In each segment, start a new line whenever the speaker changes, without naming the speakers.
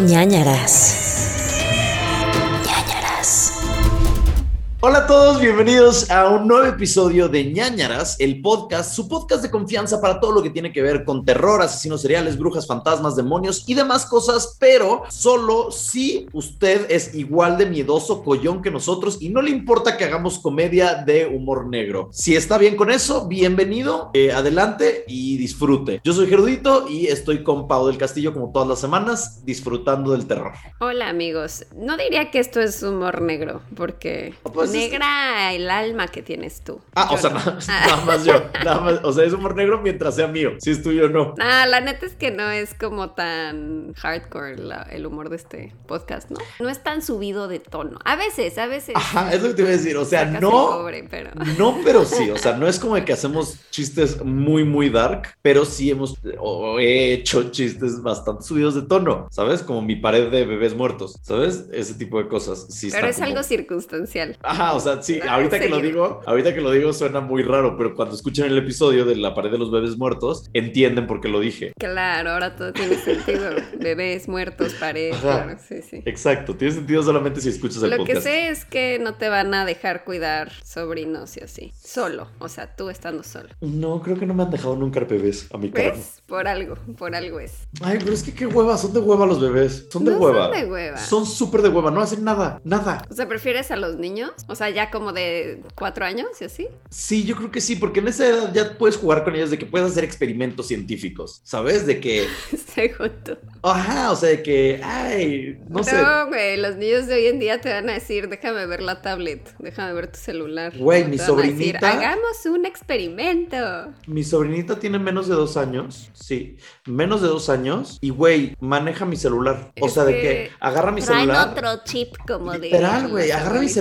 ñañaras.
Hola a todos, bienvenidos a un nuevo episodio de ñañaras, el podcast, su podcast de confianza para todo lo que tiene que ver con terror, asesinos seriales, brujas, fantasmas, demonios y demás cosas, pero solo si usted es igual de miedoso collón que nosotros y no le importa que hagamos comedia de humor negro. Si está bien con eso, bienvenido, eh, adelante y disfrute. Yo soy Gerudito y estoy con Pau del Castillo como todas las semanas, disfrutando del terror.
Hola amigos, no diría que esto es humor negro, porque
Pues
negra el alma que tienes tú.
Ah,
Yo
o sea,
no.
nada, nada más yo, nada más, o sea, es humor negro mientras sea mío, si es tuyo no.
Ah, la neta es que no es como tan hardcore la- el humor de este podcast, ¿no? No es tan subido de tono. A veces, a veces.
Ajá, es lo que te iba a decir, o sea, no,
cobre, pero...
no, pero sí, o sea, no es como que hacemos chistes muy, muy dark, pero sí hemos o he hecho chistes bastante subidos de tono, ¿sabes? Como mi pared de bebés muertos, ¿sabes? Ese tipo de cosas. Sí
Pero es
como-
algo circunstancial.
Ajá, o sea, sí,
Ah,
ahorita que lo digo, ahorita que lo digo suena muy raro, pero cuando escuchen el episodio de la pared de los bebés muertos, entienden por qué lo dije.
Claro, ahora todo tiene sentido. Bebés muertos, pared, claro, sí, sí.
Exacto, tiene sentido solamente si escuchas el
Lo que
podcast.
sé es que no te van a dejar cuidar sobrinos y así. Solo, o sea, tú estando solo.
No, creo que no me han dejado nunca bebés a mi.
¿Ves? Por algo, por algo es.
Ay, pero es que qué hueva, son de hueva los bebés. Son de
No
hueva.
son de hueva.
Son súper de hueva, no hacen nada, nada.
O sea, ¿prefieres a los niños? O sea, ya como de cuatro años y así.
Sí, yo creo que sí, porque en esa edad ya puedes jugar con ellos de que puedes hacer experimentos científicos, ¿sabes? De que,
Según tú.
ajá, o sea, de que, ay, no, sé.
No, güey, los niños de hoy en día te van a decir, déjame ver la tablet, déjame ver tu celular.
Güey, mi
decir,
sobrinita-
Hagamos un experimento.
Mi sobrinita tiene menos de dos años, sí, menos de dos años, y güey, maneja mi celular. O sea, de
que
agarra mi
Traen
celular.
otro chip como de.
Literal, güey, agarra mi
abuelitas.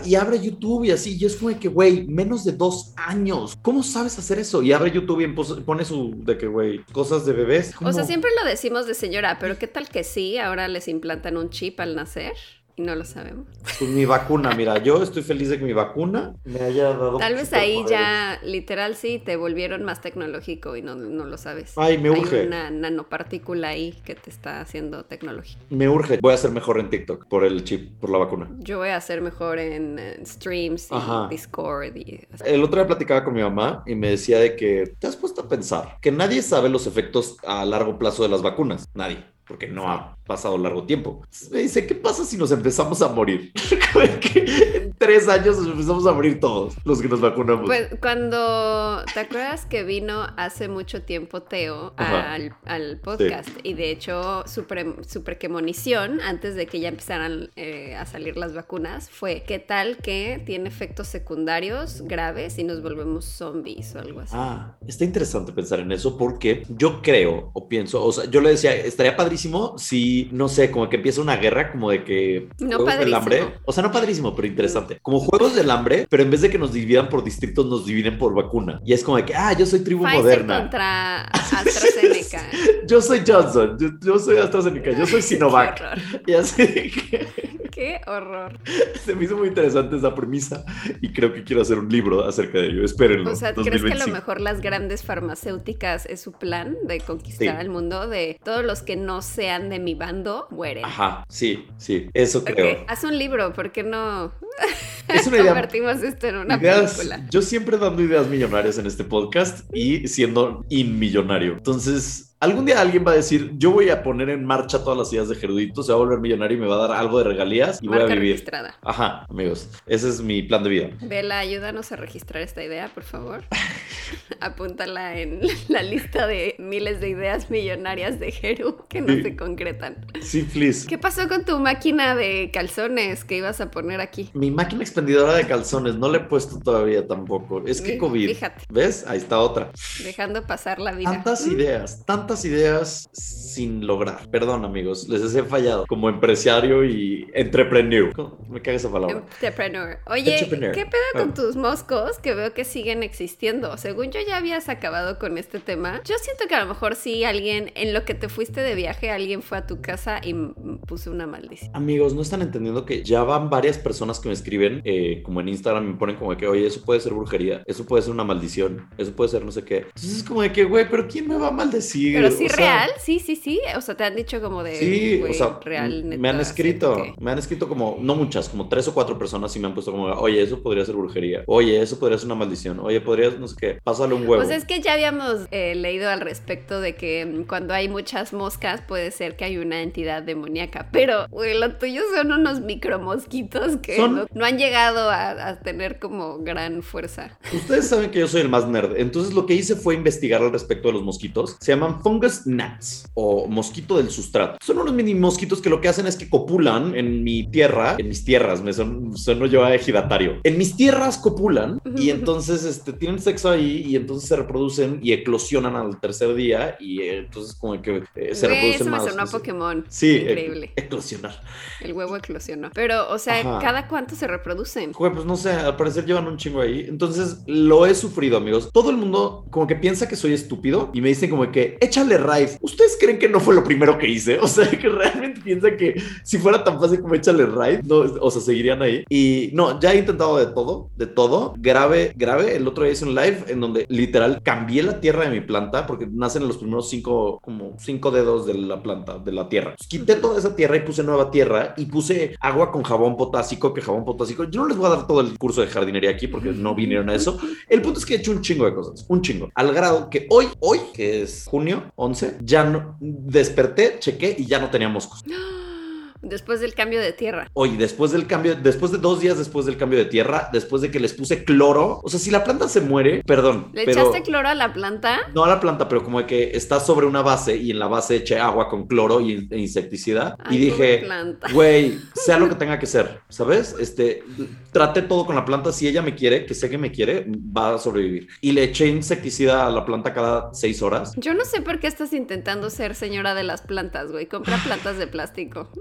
Celular y abre YouTube y así. Y es como de que, güey, menos de dos años. ¿Cómo sabes hacer eso? Y abre YouTube y pone su, de que, güey, cosas de bebés.
O sea,
¿Cómo?
siempre lo decimos de señora, pero ¿qué tal que sí? Ahora les implantan un chip al nacer y no lo sabemos.
Pues mi vacuna, mira, yo estoy feliz de que mi vacuna me haya dado.
Tal vez ahí ya, literal, sí, te volvieron más tecnológico y no, no lo sabes.
Ay, me urge.
Hay una nanopartícula ahí que te está haciendo tecnología.
Me urge. Voy a ser mejor en TikTok por el chip, por la vacuna.
Yo voy a ser mejor en, eh, streams y
Ajá.
Discord y.
El otro día platicaba con mi mamá y me decía de que te has puesto a pensar que nadie sabe los efectos a largo plazo de las vacunas. Nadie. Porque no ha pasado largo tiempo. Me dice, ¿qué pasa si nos empezamos a morir? En tres años nos empezamos a morir todos los que nos vacunamos.
Pues cuando, ¿te acuerdas que vino hace mucho tiempo Teo al, al podcast? Y de hecho su, pre- su premonición, antes de que ya empezaran eh, a salir las vacunas, fue ¿qué tal que tiene efectos secundarios graves y nos volvemos zombies o algo así?
Ah, está interesante pensar en eso porque yo creo o pienso, o sea, yo le decía, estaría padrísimo si, no sé, como que empieza una guerra como de que
No
juegos del
padrísimo.
hambre, o sea, no padrísimo, pero interesante, como juegos del hambre, pero en vez de que nos dividan por distritos, nos dividen por vacuna. Y es como de que, ah, yo soy tribu
Pfizer
moderna,
contra AstraZeneca.
yo soy Johnson, yo, yo soy AstraZeneca, yo soy Sinovac.
Qué.
Y así que
Qué horror.
se me hizo muy interesante esa premisa y creo que quiero hacer un libro acerca de ello. Espérenlo.
O sea, ¿crees que a lo
2025.
mejor las grandes farmacéuticas es su plan de conquistar
Sí.
el mundo? De todos los que no sean de mi bando mueren.
Ajá, sí, sí, eso creo.
Haz un libro, ¿por qué no
Es una idea
convertimos esto en una
Ideas-
película?
yo siempre dando ideas millonarias en este podcast y siendo inmillonario. Entonces, algún día alguien va a decir, yo voy a poner en marcha todas las ideas de Gerudito, se va a volver millonario y me va a dar algo de regalías y voy
Marca
a vivir.
registrada.
Ajá, amigos, ese es mi plan de vida.
Vela, ayúdanos a registrar esta idea, por favor. Apúntala en la lista de miles de ideas millonarias de Jeru que no
Sí.
se concretan.
Sí, please.
¿Qué pasó con tu máquina de calzones que ibas a poner aquí?
Mi máquina expendedora de calzones no la he puesto todavía tampoco. Es que COVID.
fíjate.
¿Ves? Ahí está otra.
Dejando pasar la vida.
Tantas
Mm.
ideas, tantas ideas sin lograr. Perdón, amigos, les he fallado como empresario y entrepreneur. Me caga esa palabra.
Entrepreneur. Oye,
Entrepreneur.
¿qué pedo con
Ah.
tus moscos que veo que siguen existiendo? Según yo ya habías acabado con este tema. Yo siento que a lo mejor sí alguien, en lo que te fuiste de viaje, alguien fue a tu casa y puso una maldición.
Amigos, no están entendiendo que ya van varias personas que me escriben eh, como en Instagram, me ponen como que, oye, eso puede ser brujería, eso puede ser una maldición, eso puede ser no sé qué. Entonces es como de que, güey, pero ¿quién me va a maldecir?
Pero sí
O sea,
real, sí, sí, sí. O sea, te han dicho como de
Sí, o sea,
real,
me han escrito,
que-
me han escrito como, no muchas, como tres o cuatro personas y me han puesto como, oye, eso podría ser brujería, oye, eso podría ser una maldición, oye, podrías, no sé qué, pásale un huevo.
Pues es que ya habíamos eh, leído al respecto de que mm, cuando hay muchas moscas puede ser que hay una entidad demoníaca, pero güey, lo tuyo son unos micromosquitos que
Son-
no, no han llegado a, a tener como gran fuerza.
Ustedes saben que yo soy el más nerd, entonces lo que hice fue investigar al respecto de los mosquitos. Se llaman fungus gnats o mosquito del sustrato. Son unos mini mosquitos que lo que hacen es que copulan en mi tierra, en mis tierras, me son, sueno yo a ejidatario. En mis tierras copulan y entonces este, tienen sexo ahí y entonces se reproducen y eclosionan al tercer día y eh, entonces como que eh, se
Güey,
reproducen
eso me
más.
sonó a. Pokémon.
Sí,
Increíble.
ec- eclosionar.
El huevo eclosionó. Pero, o sea,
Ajá.
¿cada cuánto se reproducen?
Pues no sé, al parecer llevan un chingo ahí. Entonces lo he sufrido, amigos. Todo el mundo como que piensa que soy estúpido y me dicen como que échale raid. ¿Ustedes creen que no fue lo primero que hice? O sea, que realmente piensan que si fuera tan fácil como échale raid, no, o sea, seguirían ahí. Y no, ya he intentado de todo, de todo. Grave, grave. El otro día hice un live en donde literal cambié la tierra de mi planta porque nacen los primeros cinco, como cinco dedos de la planta, de la tierra. Entonces, quité toda esa tierra y puse nueva tierra y puse agua con jabón potásico, que jabón potásico. Yo no les voy a dar todo el curso de jardinería aquí porque no vinieron a eso. El punto es que he hecho un chingo de cosas, un chingo. Al grado que hoy, hoy, que es junio 11, ya no desperté, chequé y ya no tenía moscos.
Después del cambio de tierra.
Oye, después del cambio, después de dos días después del cambio de tierra, después de que les puse cloro, o sea, si la planta se muere, perdón,
¿Le
pero
echaste cloro a la planta?
no a la planta, pero como de que está sobre una base y en la base eché agua con cloro y, e insecticida
Ay,
y dije, güey, sea lo que tenga que ser, ¿sabes? Este, traté todo con la planta, si ella me quiere, que sé que me quiere, va a sobrevivir. Y le eché insecticida a la planta cada seis horas.
Yo no sé por qué estás intentando ser señora de las plantas, güey. Compra plantas de plástico.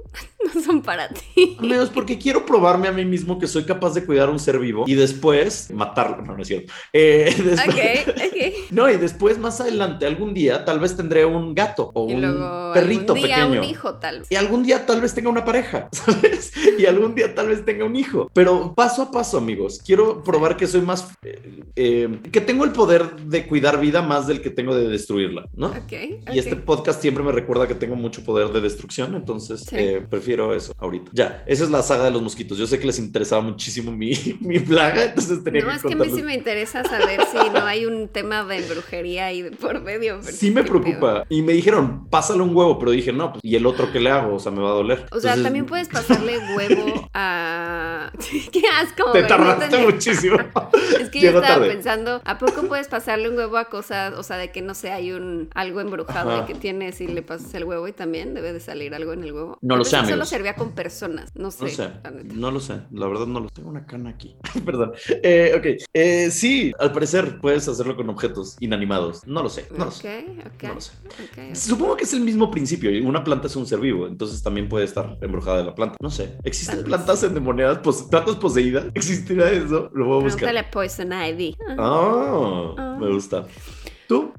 No son para ti.
Amigos, porque quiero probarme a mí mismo que soy capaz de cuidar un ser vivo y después matarlo. No, no es cierto. Eh, después-
Ok, ok.
No, y después más adelante, algún día, tal vez tendré un gato o
Y
un
luego
perrito
algún día
pequeño.
un hijo tal vez.
Y algún día tal vez tenga una pareja, ¿sabes? Y algún día tal vez tenga un hijo. Pero paso a paso, amigos. Quiero probar que soy más... eh, eh, que tengo el poder de cuidar vida más del que tengo de destruirla, ¿no?
Ok, ok.
Y este podcast siempre me recuerda que tengo mucho poder de destrucción, entonces
Sí.
eh, prefiero eso ahorita. Ya, esa es la saga de los mosquitos. Yo sé que les interesaba muchísimo mi, mi plaga, entonces tenía
No,
que
es que a mí sí
contarles.
me interesa saber si no hay un tema de brujería ahí por medio.
Sí me preocupa. Y me dijeron, pásale un huevo, pero dije, no, pues, ¿y el otro qué le hago? O sea, me va a doler.
O sea,
Entonces,
también puedes pasarle huevo a... qué asco,
Te
no
tardaste muchísimo.
Es que yo estaba
tarde.
pensando, ¿a poco puedes pasarle un huevo a cosas, o sea, de que no sé, hay un algo embrujado
Ajá.
que tienes y le pasas el huevo y también debe de salir algo en el huevo?
No lo sé,
que Solo
amigos.
servía con personas, no sé.
No sé, no lo sé, la verdad no lo sé. Tengo una cana aquí. Perdón. Eh, ok, Eh, sí, al parecer puedes hacerlo con objetos inanimados. No lo sé, no lo sé.
Ok, ok.
No lo sé.
ok.
Supongo que es el mismo principio. Una planta es un ser vivo, entonces también puede estar embrujada de la planta. No sé. ¿Existen plantas endemoniadas, pos- plantas poseídas? ¿Existirá eso? Lo voy a buscar.
Pregúntale Poison Ivy.
Ah,
Ah.
me gusta.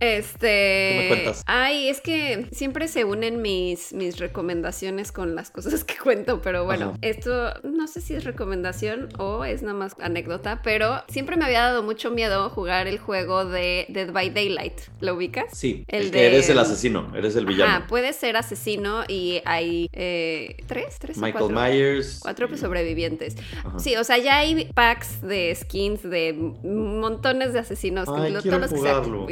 Este.
¿Qué me cuentas?
Ay, es que siempre se unen mis, mis recomendaciones con las cosas que cuento, pero bueno,
Ajá.
esto no sé si es recomendación o es nada más anécdota, pero siempre me había dado mucho miedo jugar el juego de Dead by Daylight. ¿Lo ubicas?
Sí.
El de-
eres el asesino, eres el villano.
Ah, puedes ser asesino y hay eh, tres, tres o
Michael
cuatro.
Myers.
Cuatro pues, sobrevivientes.
Ajá.
Sí, o sea, ya hay packs de skins de montones de asesinos.
Ay,
lo- todos los que se
jugarlo.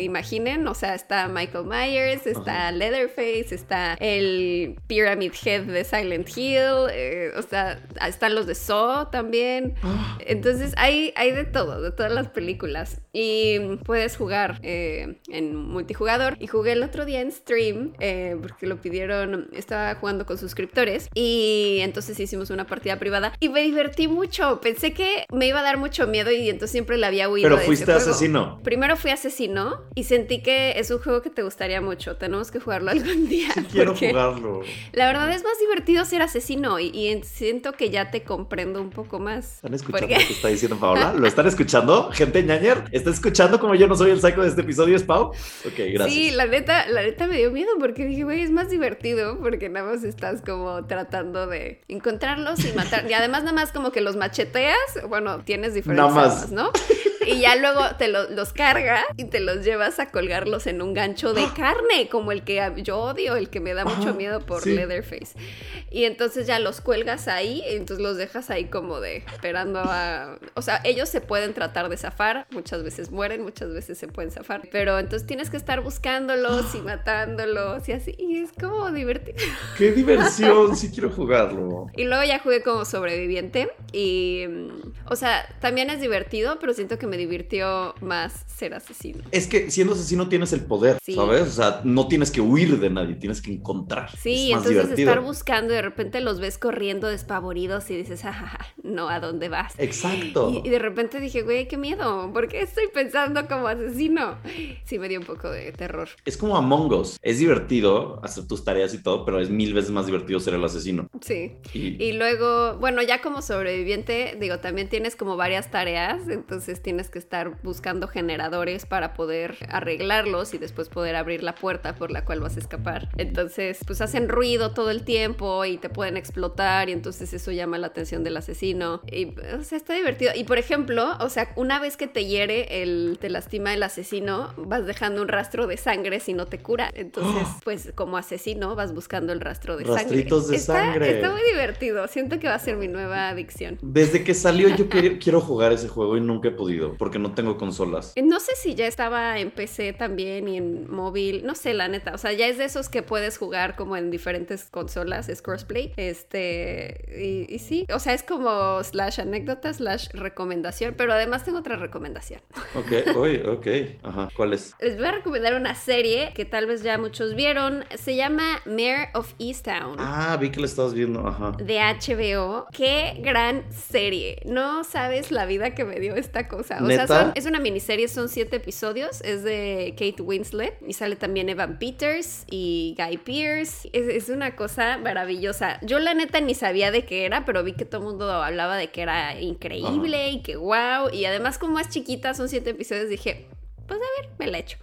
O sea, está Michael Myers, está Leatherface, está el Pyramid Head de Silent Hill, eh, o sea, están los de Saw también.
Ah,
Entonces hay, hay de todo, de todas las películas. Y puedes jugar eh, en multijugador. Y jugué el otro día en stream eh, porque lo pidieron, estaba jugando con suscriptores. Y entonces hicimos una partida privada y me divertí mucho. Pensé que me iba a dar mucho miedo y entonces siempre le había huido.
Pero
de ese
fuiste
juego.
asesino.
Primero fui asesino y sentí que es un juego que te gustaría mucho. Tenemos que jugarlo algún día.
quiero jugarlo.
La verdad es más divertido ser asesino y, siento que ya te comprendo un poco más.
¿Están escuchando lo que está diciendo Paola? ¿Lo están escuchando? Gente ñañer, ¿está escuchando como yo no soy el psycho de este episodio? ¿Es Pau? Ok, gracias.
Sí, la neta, la neta me dio miedo porque dije, güey, es más divertido porque nada más estás como tratando de encontrarlos y matar. Y además nada más como que los macheteas, bueno, tienes diferentes armas, ¿no? Y ya luego te los carga y te los llevas a colgarlos en un gancho de carne, como el que yo odio, el que me da mucho miedo por Leatherface. Y entonces ya los cuelgas ahí, y entonces los dejas ahí como de esperando a... O sea, ellos se pueden tratar de zafar, muchas veces mueren, muchas veces se pueden zafar, pero entonces tienes que estar buscándolos y matándolos y así, y es como divertido.
¡Qué diversión! sí quiero jugarlo.
Y luego ya jugué como sobreviviente y... O sea, también es divertido, pero siento que me divirtió más ser asesino.
Es que siendo asesino tienes el poder, ¿sabes? O sea, no tienes que huir de nadie, tienes que encontrar.
Sí, entonces estar buscando y de repente los ves corriendo despavoridos y dices, jajaja, no, ¿a dónde vas?
Exacto.
Y, de repente dije, güey, qué miedo, ¿por qué estoy pensando como asesino? Sí, me dio un poco de terror.
Es como Among Us, es divertido hacer tus tareas y todo, pero es mil veces más divertido ser el asesino.
Sí. Y, y luego, bueno, ya como sobreviviente, digo, también tienes como varias tareas, entonces tienes que estar buscando generadores para poder arreglarlos y después poder abrir la puerta por la cual vas a escapar. Entonces, pues hacen ruido todo el tiempo y te pueden explotar y entonces eso llama la atención del asesino. Y, o sea, está divertido. Y por ejemplo, o sea, una vez que te hiere, el, te lastima el asesino, vas dejando un rastro de sangre si no te cura. Entonces, pues como asesino vas buscando el rastro de
Rastritos
sangre.
de sangre.
Está muy divertido. Siento que va a ser mi nueva adicción.
Desde que salió yo quiero jugar ese juego y nunca he podido porque no tengo consolas.
Eh, no sé si ya estaba en PC también y en móvil, no sé, la neta. O sea, ya es de esos que puedes jugar como en diferentes consolas, es crossplay. Este, y, sí, o sea, es como slash anécdota, slash recomendación, pero además tengo otra recomendación.
Ok, hoy, ok, ajá, ¿cuál es?
Les voy a recomendar una serie que tal vez ya muchos vieron, se llama Mayor of Easttown.
Ah, vi que la estabas viendo, ajá.
De HBO. Qué gran serie. No sabes la vida que me dio esta cosa. O sea, es una miniserie, son siete episodios, es de Kate Winslet y sale también Evan Peters y Guy Pearce. Es, una cosa maravillosa. Yo la neta ni sabía de qué era, pero vi que todo el mundo hablaba de que era increíble y que wow. Y además como es chiquita, son siete episodios, dije, pues a ver, me la echo.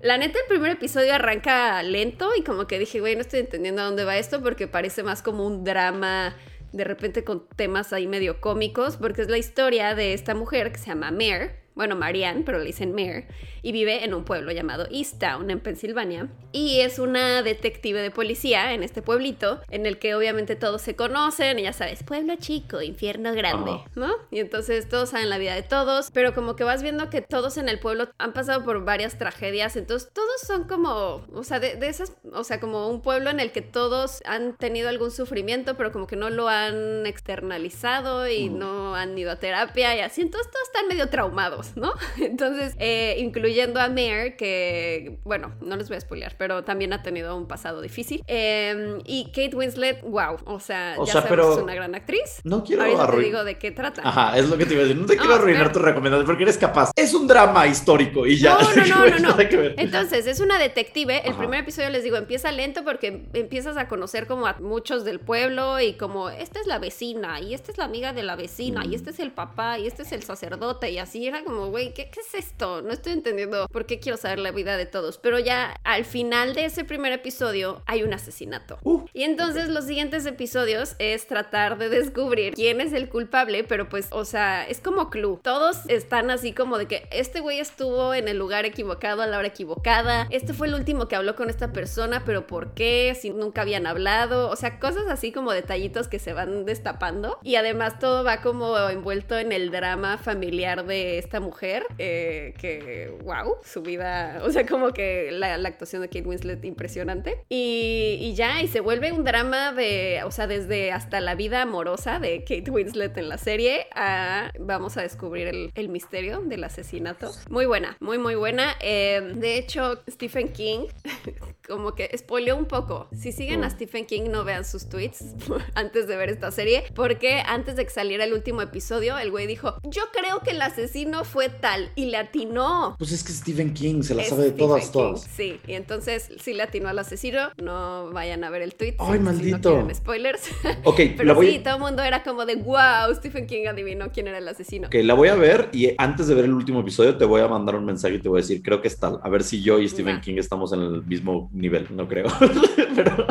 La neta, el primer episodio arranca lento y como que dije, güey, no estoy entendiendo a dónde va esto porque parece más como un drama de repente con temas ahí medio cómicos, porque es la historia de esta mujer que se llama Mare bueno, Marianne, pero le dicen Mare, y vive en un pueblo llamado Easttown, en Pensilvania. Y es una detective de policía en este pueblito, en el que obviamente todos se conocen, y ya sabes, pueblo chico, infierno grande, ¿no? Y entonces todos saben la vida de todos, pero como que vas viendo que todos en el pueblo han pasado por varias tragedias, entonces todos son como, o sea, de, esas, o sea, como un pueblo en el que todos han tenido algún sufrimiento, pero como que no lo han externalizado y no han ido a terapia y así, entonces todos están medio traumados. ¿no? Entonces, eh, incluyendo a Mare, que, bueno, no les voy a spoilear, pero también ha tenido un pasado difícil. Em, y Kate Winslet, wow, o sea, ya sabes, es una gran actriz.
No quiero
Ahorita te digo de qué trata.
Ajá, es lo que te iba a decir. No te quiero arruinar tu recomendación porque eres capaz. Es un drama histórico y ya.
No, no, no, no. no. Entonces, es una detective. El primer episodio les digo, empieza lento porque empiezas a conocer como a muchos del pueblo y como, esta es la vecina y esta es la amiga de la vecina y este es el papá y este es el sacerdote y así era como güey, ¿qué, es esto? No estoy entendiendo por qué quiero saber la vida de todos. Pero ya al final de ese primer episodio hay un asesinato. Uh, y entonces los siguientes episodios es tratar de descubrir quién es el culpable, pero pues, o sea, es como clue. Todos están así como de que este güey estuvo en el lugar equivocado a la hora equivocada. Este fue el último que habló con esta persona, pero ¿por qué? Si nunca habían hablado. O sea, cosas así como detallitos que se van destapando. Y además todo va como envuelto en el drama familiar de esta mujer mujer, eh, que, wow, su vida, o sea, como que la, actuación de Kate Winslet impresionante. Y, ya, y se vuelve un drama de, o sea, desde hasta la vida amorosa de Kate Winslet en la serie a, vamos a descubrir el, misterio del asesinato. Muy buena, muy, muy buena. Eh, de hecho, Stephen King como que spoileó un poco. Si siguen a mm. Stephen King, no vean sus tweets antes de ver esta serie, porque antes de que saliera el último episodio, el güey dijo, yo creo que el asesino fue tal y le atinó.
Pues es que Stephen King se la
Es
sabe de todas,
King,
todas.
Sí, y entonces sí le atinó al asesino. No vayan a ver el tweet.
Ay, maldito.
Si no quieren spoilers.
Ok,
Pero
la voy,
sí, todo el mundo era como de wow, Stephen King adivinó quién era el asesino.
ok, la voy a ver y antes de ver el último episodio te voy a mandar un mensaje y te voy a decir, creo que es tal. A ver si yo y Stephen. King estamos en el mismo nivel. No creo. Pero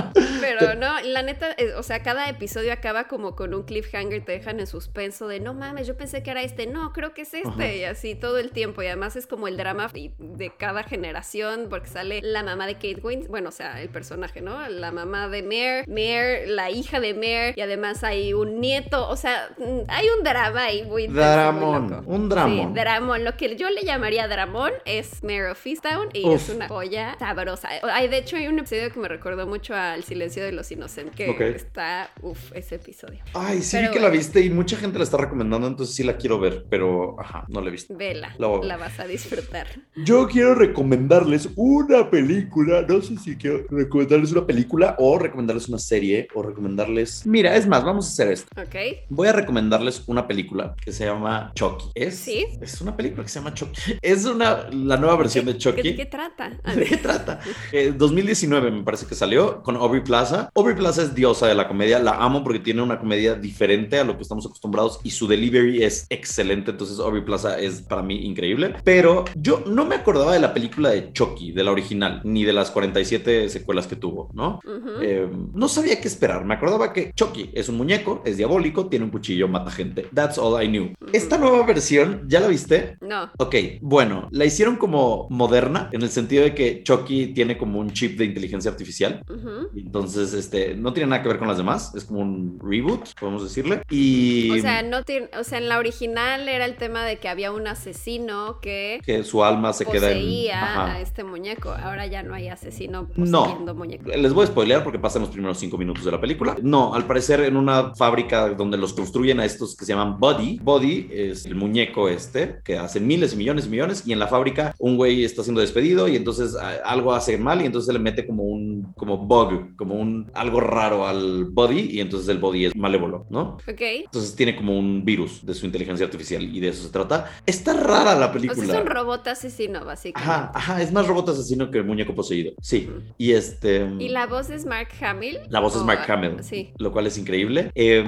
la neta, eh, o sea, cada episodio acaba como con un cliffhanger, te dejan en suspenso de no mames, yo pensé que era este, no, creo que es este,
Ajá.
y así todo el tiempo. Y además es como el drama de cada generación, porque sale la mamá de Kate Winslet, bueno, o sea, el personaje, ¿no? La mamá de Mare, Mare, la hija de Mare, y además hay un nieto, o sea, mm, hay un drama ahí muy
Dramón, un dramón.
Sí, dramón. Lo que yo le llamaría dramón es Mare of Easttown y
Uf.
es una joya sabrosa. Hay, de hecho, hay un episodio que me recordó mucho al Silencio de los Inocentes, que está, uff, ese episodio.
Ay, sí
Pero
vi que la viste y mucha gente la está recomendando, entonces sí la quiero ver, pero ajá, no la he visto.
Vela, la vas a disfrutar.
Yo quiero recomendarles una película, no sé si quiero recomendarles una película o recomendarles una serie o recomendarles... Mira, es más, vamos a hacer esto.
¿Ok?
Voy a recomendarles una película que se llama Chucky. Es,
¿Sí?
es una película que se llama Chucky. Es una, la nueva versión de Chucky.
¿Qué, qué trata?
¿De qué trata? Eh, 2019 me parece que salió con Aubrey Plaza. Aubrey Plaza es diosa de la comedia. La amo porque tiene una comedia diferente a lo que estamos acostumbrados y su delivery es excelente. Entonces Aubrey Plaza es para mí increíble. Pero yo no me acordaba de la película de Chucky, de la original, ni de las 47 secuelas que tuvo, ¿no? Eh, no sabía qué esperar. Me acordaba que Chucky es un muñeco, es diabólico, tiene un cuchillo, mata gente. That's all I knew. Esta nueva versión, ¿ya la viste?
No.
Ok, bueno, la hicieron como moderna en el sentido de que Chucky tiene como un chip de inteligencia artificial. Entonces, este, no tiene nada que ver con las demás. Es como un reboot, podemos decirle. Y
O sea, no tiene, o sea, en la original era el tema de que había un asesino que
que su alma se queda en... Ajá.
a este muñeco. Ahora ya no hay asesino
No.
poseyendo muñecos.
Les voy a spoilear porque pasan los primeros cinco minutos de la película. No, al parecer en una fábrica donde los construyen a estos que se llaman Body. Body es el muñeco este que hace miles y millones y millones y en la fábrica un güey está siendo despedido y entonces algo hace mal y entonces se le mete como un como bug, como un algo raro al Body y entonces el Body es malévolo, ¿no?
Ok.
Entonces tiene como un virus de su inteligencia artificial y de eso se trata. Está rara la
O
película.
sea, es un robot asesino, básicamente.
Ajá, ajá, es más robot asesino que muñeco poseído. Sí. Y este
¿Y la voz es Mark Hamill?
la voz es
¿O-
Mark Hamill,
Sí.
lo cual es increíble. Eh,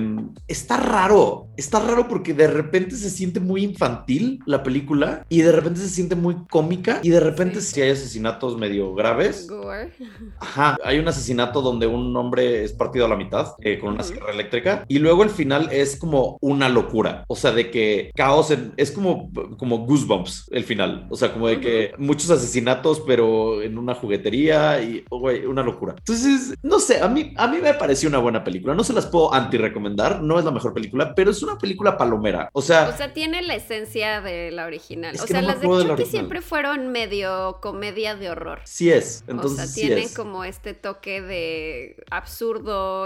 está raro, está raro porque de repente se siente muy infantil la película y de repente se siente muy cómica y de repente
Sí.
si hay asesinatos medio graves.
Gore.
Ajá, hay un asesinato donde un hombre es partido a la mitad eh, con una sierra eléctrica y luego el final es como una locura, o sea, de que caos, en- es como, como Goosebumps el final, o sea, como de que muchos asesinatos pero en una juguetería y, oh, güey, una locura. Entonces, no sé, a mí, a mí me pareció una buena película, no se las puedo anti-recomendar, no es la mejor película, pero es una película palomera, o sea...
O sea, tiene la esencia de la original.
Es
o sea,
no
las de Chucky siempre fueron medio comedia de horror.
Sí es,
o
entonces
sea,
sí
tienen como este toque de absurdo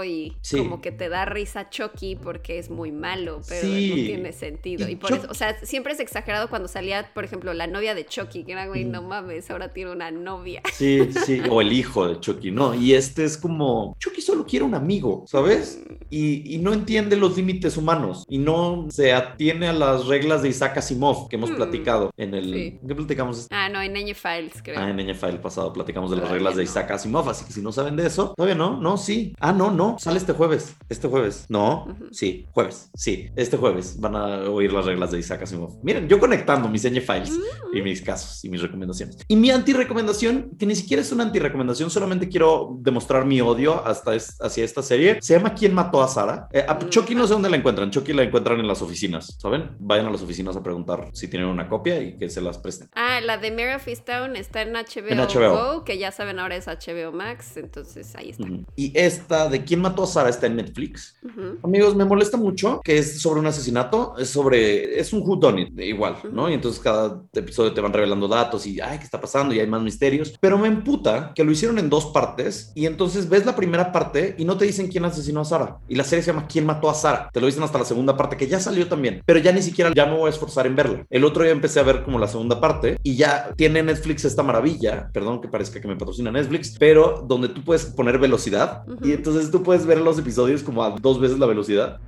y
Sí.
como que te da risa Chucky porque es muy malo, pero
Sí.
no tiene sentido.
Y
Y, por eso, o sea, siempre es exagerado cuando salía, por ejemplo, la novia de Chucky, que era, güey,
Mm.
no mames, ahora tiene una novia.
Sí, sí, o el hijo de Chucky, ¿no? Y este es como, Chucky solo quiere un amigo, ¿sabes? Y, y no entiende los límites humanos y no se atiene a las reglas de Isaac Asimov que hemos
Hmm.
platicado en el...
Sí.
¿Qué platicamos?
Ah, no, en Ninja Files, creo.
Ah, en Ñeña File pasado platicamos de las reglas de. Isaac Asimov, así que si no saben de eso, todavía no, no, sí. Ah, no, no, sale este jueves, este jueves. No, sí, jueves, sí, este jueves van a oír las reglas de Isaac Asimov. Miren, yo conectando mis Ñeña Files
Mm.
y mis casos y mis recomendaciones. Y mi anti-recomendación, que ni siquiera es una anti-recomendación, solamente quiero demostrar mi odio hasta es- hacia esta serie, se llama ¿Quién mató a Sara? Eh, a
Mm.
Chucky no sé dónde la encuentran, Chucky la encuentran en las oficinas, ¿saben? Vayan a las oficinas a preguntar si tienen una copia y que se las presten.
Ah, la de Mare of Easttown está en HBO,
En HBO.
Go, que ya saben ahora es HBO Max, entonces ahí está.
Y esta de ¿Quién mató a Sara? está en Netflix. Amigos, me molesta mucho que es sobre un asesinato, es sobre, es un who done it, igual, ¿no? Y entonces cada episodio te van revelando datos y, ay, ¿qué está pasando? Y hay más misterios. Pero me emputa que lo hicieron en dos partes y entonces ves la primera parte y no te dicen quién asesinó a Sara. Y la serie se llama ¿Quién mató a Sara? Te lo dicen hasta la segunda parte que ya salió también, pero ya ni siquiera ya me voy a esforzar en verla. El otro día empecé a ver como la segunda parte y ya tiene Netflix esta maravilla, perdón que parezca que me patrocina Netflix, pero donde tú puedes poner velocidad. Y entonces tú puedes ver los episodios como a dos veces la velocidad.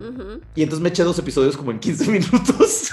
Y entonces me eché dos episodios como en 15 minutos.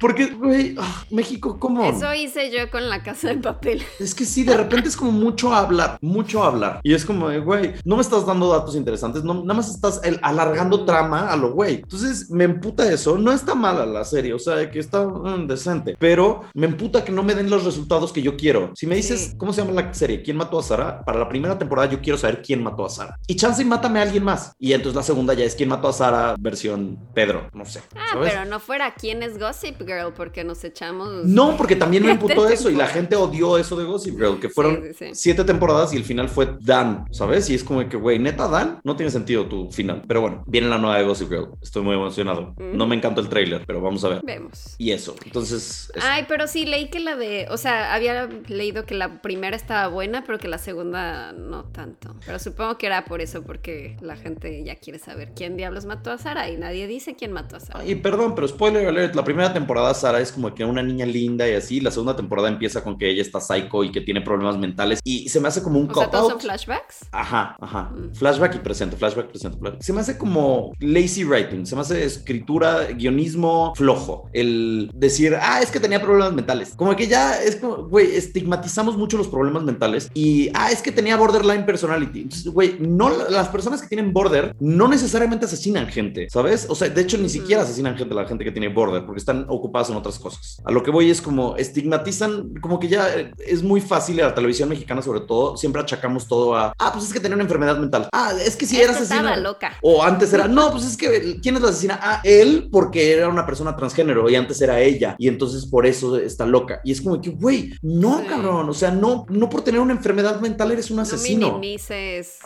Porque, güey, ah, México, ¿cómo?
Eso hice yo con la casa de papel.
Es que sí, de repente es como mucho hablar, mucho hablar. Y es como, güey, no me estás dando datos interesantes, no, nada más estás alargando trama a lo güey. Entonces me emputa eso. No está mala la serie, o sea, que está mm, decente, pero me emputa que no me den los resultados que yo quiero. Si me dices, ¿cómo se llama la serie? ¿Quién mató a Sara? Para la primera temporada yo quiero saber quién mató a Sara. Y chance y mátame a alguien más. Y entonces la segunda ya es quién mató a Sara versión Pedro, no sé.
Ah, pero no fuera quién es Gossip Girl porque nos echamos...
No, porque también me emputó eso y la gente odió eso de Gossip Girl, que fueron siete temporadas y el final fue Dan, ¿sabes? Y es como que, güey, neta Dan, no tiene sentido tu final. Pero bueno, viene la nueva de Gossip Girl. Estoy muy emocionado. No me encantó el trailer, pero vamos a ver.
Vemos.
Y eso, entonces...
Ay, pero sí, leí que la de, o sea, había leído que la primera estaba buena, pero que la segunda no tanto. Pero supongo que era por eso, porque la gente ya quiere saber quién diablos mató a Sara y nadie dice quién mató a Sara.
Y perdón, pero spoiler alert, la primera temporada Sara es como que una niña linda y así, la segunda temporada empieza con que ella está psycho y que tiene problemas mentales y se me hace como un
o sea, ¿todos son flashbacks?
Ajá, ajá. Mm. Flashback y presente, flashback, presente, flashback. Se me hace como lazy writing, se me hace escritura, guionismo flojo. El decir, ah, es que tenía problemas mentales. Como que ya es como, güey, estigmatizamos mucho los problemas mentales y, ah, es que tenía borderline personality. Güey, no, las personas que tienen border no necesariamente asesinan gente, ¿sabes? O sea, de hecho, ni siquiera asesinan gente la gente que tiene border porque están ocupadas en otras cosas. A lo que voy es como estigmatizan, como que ya es muy fácil en la televisión mexicana, sobre todo, siempre achacamos todo a, ah, pues es que tenía una enfermedad mental. Ah, es que si era asesina.
loca.
O antes era, no, pues es que, ¿quién es la asesina? Ah, él porque era una persona transgénero y antes era ella y entonces por eso está loca. Y es como que, güey, no, cabrón, o sea, no, no por tener una enfermedad mental eres un asesino.
No minimices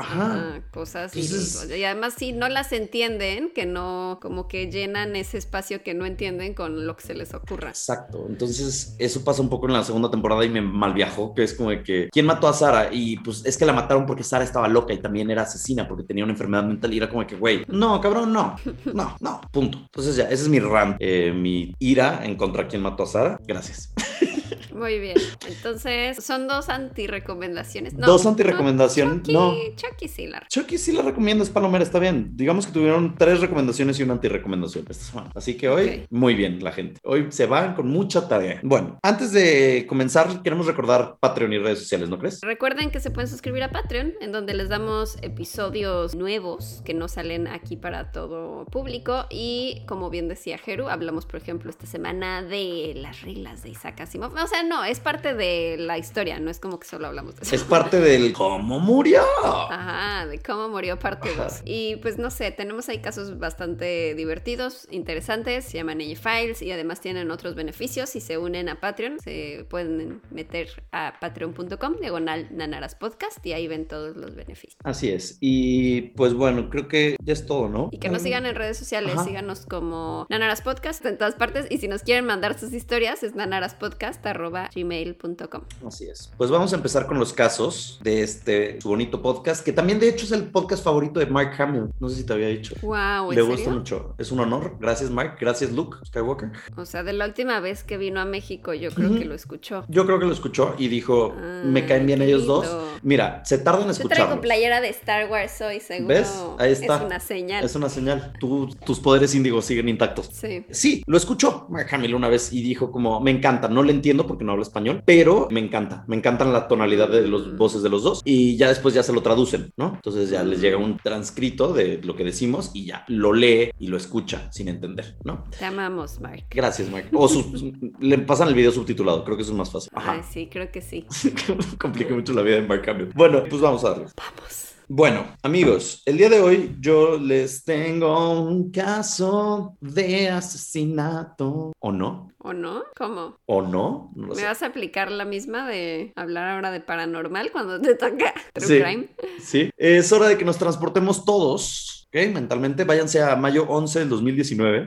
cosas y, además si no las entienden, que no, como que llenan ese espacio que no entienden con lo que se les ocurra.
Exacto, entonces eso pasa un poco en la segunda temporada y me malviajó, que es como de que, ¿quién mató a Sara? Y pues es que la mataron porque Sara estaba loca y también era asesina porque tenía una enfermedad mental y era como que, güey, no, cabrón, no, no, no, punto. Entonces ya, ese es mi rant, eh, mi ira en contra de quién mató a Sara. Gracias.
Muy bien. Entonces, son dos anti-recomendaciones.
dos anti-recomendaciones. No,
Chucky, sí la
Chucky sí la recomiendo, es palomera, está bien. Digamos que tuvieron tres recomendaciones y una anti-recomendación esta semana. Así que hoy, muy bien la gente. Hoy se van con mucha tarea. Bueno, antes de comenzar, queremos recordar Patreon y redes sociales, ¿no crees?
Recuerden que se pueden suscribir a Patreon, en donde les damos episodios nuevos que no salen aquí para todo público. Y como bien decía Jeru, hablamos, por ejemplo, esta semana de las reglas de Isaac Asimov. O sea, no, es parte de la historia, no es como que solo hablamos de eso.
Es parte del cómo murió.
Ajá, de cómo murió parte 2. Y pues no sé, tenemos ahí casos bastante divertidos, interesantes, se llaman Files y además tienen otros beneficios. Si se unen a Patreon, se pueden meter a patreon.com, diagonal Nanaras Podcast, y ahí ven todos los beneficios.
Así es. Y pues bueno, creo que ya es todo, ¿no?
Y que nos sigan en redes sociales, síganos como Nanaras Podcast en todas partes. Y si nos quieren mandar sus historias, es nanaraspodcast.com gmail.com.
Así es. Pues vamos a empezar con los casos de este bonito podcast, que también de hecho es el podcast favorito de Mark Hamill. No sé si te había dicho.
Wow,
Le gusta mucho. Es un honor. Gracias, Mark. Gracias, Luke Skywalker.
O sea, de la última vez que vino a México, yo creo que lo escuchó.
Yo creo que lo escuchó y dijo, me caen bien ellos dos. Mira, se tardan en escuchar. Yo traigo
playera de Star Wars hoy, seguro. ¿Ves? Ahí está. Es una señal.
Es una señal. tus poderes índigos siguen intactos.
Sí.
Sí, lo escuchó Mark Hamill una vez y dijo como, me encanta, no le entiendo porque no hablo español, pero me encanta, me encantan la tonalidad de los mm. voces de los dos y ya después ya se lo traducen, ¿no? Entonces ya les llega un transcrito de lo que decimos y ya lo lee y lo escucha sin entender, ¿no?
Te amamos, Mark.
Gracias, Mark. O le pasan el video subtitulado, creo que eso es más fácil.
Ajá. sí, creo que sí.
Complica mucho la vida de Mark Hamill. Bueno, pues vamos a darle.
Vamos.
Bueno, amigos, el día de hoy yo les tengo un caso de asesinato. ¿O no?
¿O no? ¿Cómo?
¿O no?
¿Me vas a aplicar la misma de hablar ahora de paranormal cuando te toca True Crime?
Sí, es hora de que nos transportemos todos ¿ok? Mentalmente, váyanse a mayo 11 del 2019.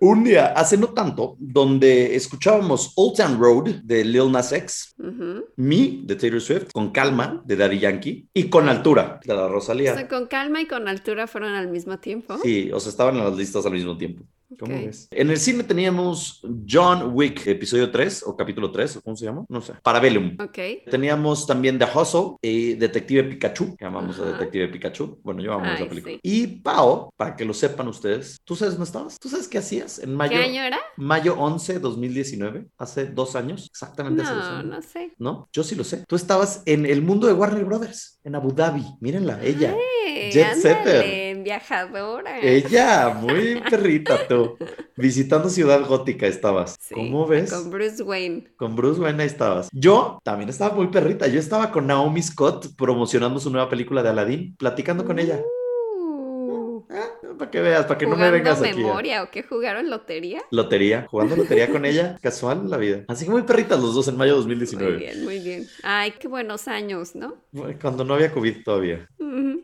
Un día, hace no tanto, donde escuchábamos Old Town Road de Lil Nas X, Me de Taylor Swift, Con Calma de Daddy Yankee y Con Altura de la Rosalía.
O sea, Con Calma y Con Altura fueron al mismo tiempo.
Sí, o sea, estaban en las listas al mismo tiempo. ¿Cómo ves? En el cine teníamos John Wick, episodio 3 o capítulo 3, o ¿cómo se llama? No sé. Parabellum.
Ok.
Teníamos también The Hustle y Detective Pikachu, que amamos a. Detective Pikachu. Bueno, yo amo
Ay,
esa película.
sí.
Y Pau, para que lo sepan ustedes, ¿tú sabes dónde estabas? ¿Tú sabes qué hacías en mayo?
¿Qué año era?
Mayo 11, 2019, hace dos años, exactamente hace dos
No,
años.
no sé.
¿No? Yo sí lo sé. Tú estabas en el mundo de Warner Brothers, en Abu Dhabi. Mírenla, ella.
Eh,
Jet setter.
Viajadora.
Ella, muy perrita tú. Visitando Ciudad Gótica estabas.
Sí,
¿Cómo ves?
Con Bruce Wayne.
Con Bruce Wayne ahí estabas. Yo también estaba muy perrita. Yo estaba con Naomi Scott promocionando su nueva película de Aladdin, platicando con ella.
Uh,
para que veas, para que no me
¿Jugando
vengas aquí. a-
memoria o qué? ¿Jugaron lotería?
Lotería, jugando lotería con ella, casual la vida. Así que muy perritas los dos en mayo de
Muy
2019.
bien, muy bien. Ay, qué buenos años, ¿no?
Cuando no había COVID todavía.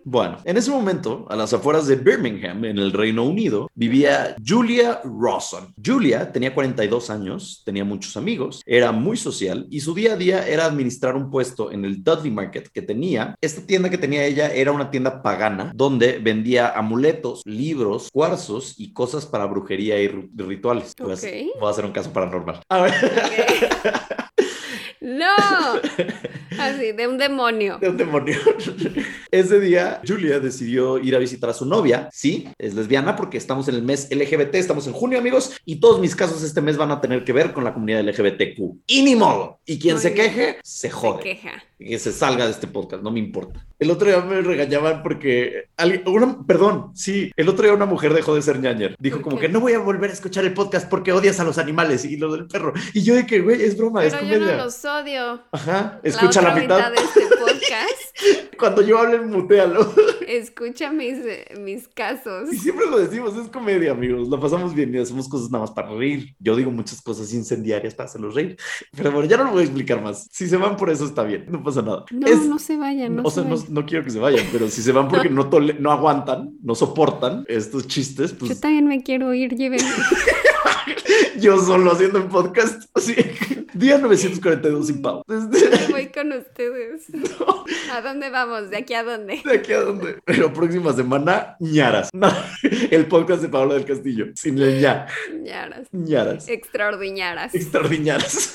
Bueno, en ese momento, a las afueras de Birmingham, en el Reino Unido, vivía Julia Rawson. Julia tenía 42 años, tenía muchos amigos, era muy social y su día a día era administrar un puesto en el Dudley Market que tenía. Esta tienda que tenía ella era una tienda pagana donde vendía amuletos, libros, cuarzos y cosas para brujería y rituales. Voy a hacer-
Ok.
voy a hacer un caso paranormal. A ver.
¡No! Así, de un demonio.
de un demonio. Ese día, Julia decidió ir a visitar a su novia. Sí, es lesbiana porque estamos en el mes LGBT, estamos en junio, amigos, y todos mis casos este mes van a tener que ver con la comunidad LGBTQ. Y ni modo. Y quien
Muy
se
bien.
queje, se
Se
jode.
queja.
Que se salga de este podcast, no me importa. El otro día me regañaban porque. alguien- una- perdón, sí, el otro día una mujer dejó de ser ñañer. Dijo
¿Por
como que no voy a volver a escuchar el podcast porque odias a los animales y lo del perro. Y yo de que, güey, es broma, es
yo
comedia.
no los odio.
Ajá, escucha
la
la,
otra
mitad.
de este podcast.
Cuando yo hable, mutealo.
Escucha mis, eh, mis casos.
Y siempre lo decimos, es comedia, amigos. Lo pasamos bien y hacemos cosas nada más para reír. Yo digo muchas cosas incendiarias para hacerlos reír. Pero bueno, ya no lo voy a explicar más. Si se van por eso, está bien, no pasa nada.
No,
Es-
no se vayan, no
o
se
sea, no,
vayan.
no quiero que se vayan, pero si se van porque no, no aguantan, no soportan estos chistes,
Yo
pues
también me quiero ir, llévenme.
yo solo haciendo un podcast. Así, día 942 sin Pau. Desde
Voy con ustedes. ¿A dónde vamos? ¿De aquí a dónde?
de aquí a donde. Pero próxima semana, ñaras. No, el podcast de Pablo del Castillo. Sin el ña.
Ñaras.
ñaras.
Extraordinarias.
extraordinarias.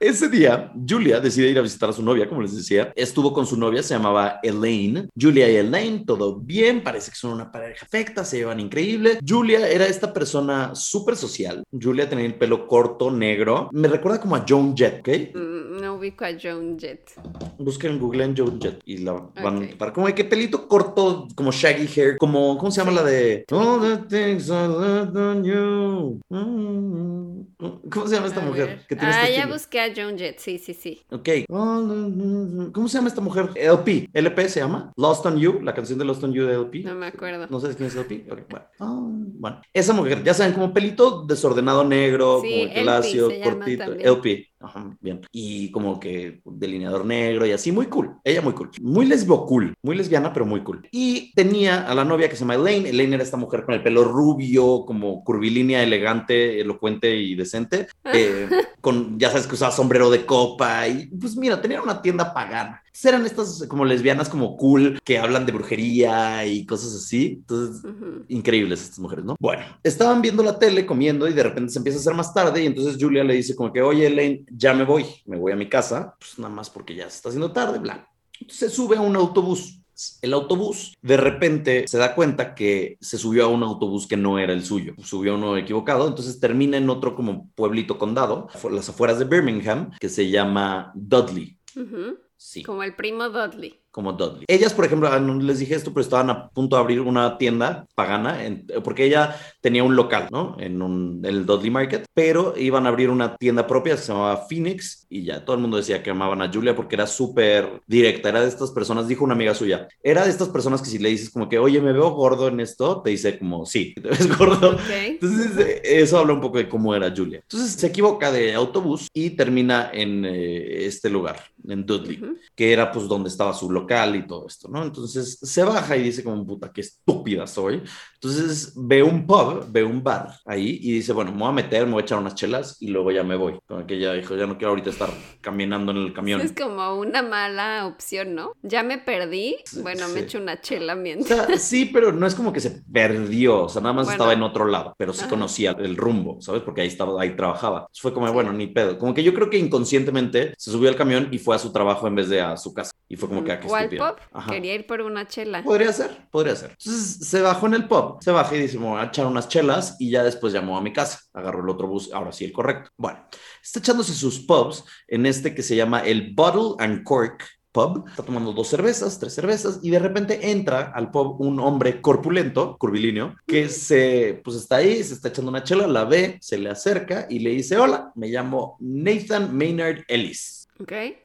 Ese día, Julia decide ir a visitar a su novia, como les decía. Estuvo con su novia, se llamaba Elaine. Julia y Elaine, todo bien, parece que son una pareja perfecta, se llevan increíble. Julia era esta persona súper social. Julia tenía el pelo corto, negro. Me recuerda como a Joan Jett, ¿ok?
Mm, No ubico a Joan Jett.
Busquen en Google en Joan Jett y la van
Ok.
para como de que pelito corto, como shaggy hair, como, ¿cómo se llama la de All the things I loved on you? Mm. ¿Cómo se llama esta
A
mujer? Que tiene
Ah,
este
ya busqué a Joan Jett, sí, sí, sí.
Ok. ¿Cómo se llama esta mujer? LP. LP se llama. Lost on You, la canción de Lost on You de LP.
No me acuerdo.
¿No sabes quién es LP? Ok, bueno. Ah, bueno. Esa mujer, ya saben, como pelito desordenado negro,
Sí,
como
LP
lacio,
se llama
cortito. LP. Ajá, bien. Y como que delineador negro y así, muy cool. Ella muy cool. Muy lesbo cool. Muy lesbiana, pero muy cool. Y tenía a la novia que se llama Elaine. Elaine era esta mujer con el pelo rubio, como curvilínea, elegante, elocuente y decente. Eh, con, ya sabes que usaba sombrero de copa. Y pues mira, tenía una tienda pagana. Eran estas como lesbianas como cool, que hablan de brujería y cosas así. Entonces,
Ujú.
increíbles estas mujeres, ¿no? Bueno, estaban viendo la tele, comiendo y de repente se empieza a hacer más tarde y entonces Julia le dice como que, oye, Elaine, ya me voy, me voy a mi casa, pues nada más porque ya se está haciendo tarde, bla. Entonces se sube a un autobús. El autobús de repente se da cuenta que se subió a un autobús que no era el suyo, subió a uno equivocado, entonces termina en otro como pueblito condado, las afueras de Birmingham, que se llama Dudley.
Ujú.
Sí
Como el primo Dudley.
Como Dudley. Ellas, por ejemplo, ah, no les dije esto, pero estaban a punto de abrir una tienda pagana, en- porque ella tenía un local, ¿no? En un, el Dudley Market, pero iban a abrir una tienda propia que se llamaba Phoenix y ya todo el mundo decía que amaban a Julia porque era súper directa, era de estas personas, dijo una amiga suya, era de estas personas que si le dices como que, oye, me veo gordo en esto, te dice como, sí, te ves gordo.
Ok.
Entonces, eh, eso habla un poco de cómo era Julia. Entonces, se equivoca de autobús y termina en eh, este lugar, en Dudley que era pues donde estaba su local y todo esto, ¿no? Entonces se baja y dice como, puta, qué estúpida soy. Entonces ve un pub, ve un bar ahí y dice, bueno, me voy a meter, me voy a echar unas chelas y luego ya me voy. Como que ella dijo, ya no quiero ahorita estar caminando en el camión.
Es como una mala opción, ¿no? Ya me perdí, bueno, me echo una chela mientras.
O sea, sí, pero no es como que se perdió, o sea, nada más estaba en otro lado, pero sí conocía el rumbo, ¿sabes? Porque ahí estaba, ahí trabajaba. fue como, bueno, ni pedo. Como que yo creo que inconscientemente se subió al camión y fue a su trabajo en vez de a su casa. Y fue como que, ah, qué
¿Cuál pop? Quería ir por una chela.
Podría ser, podría ser. Entonces se bajó en el pop, se baja y dice, me voy a echar unas chelas y ya después llamó a mi casa. Agarró el otro bus, ahora sí, el correcto. Bueno, está echándose sus pubs en este que se llama el Bottle and Cork pub, está tomando dos cervezas, tres cervezas, y de repente entra al pub un hombre corpulento, curvilíneo, que se, pues está ahí, se está echando una chela, la ve, se le acerca y le dice, hola, me llamo Nathan Maynard Ellis.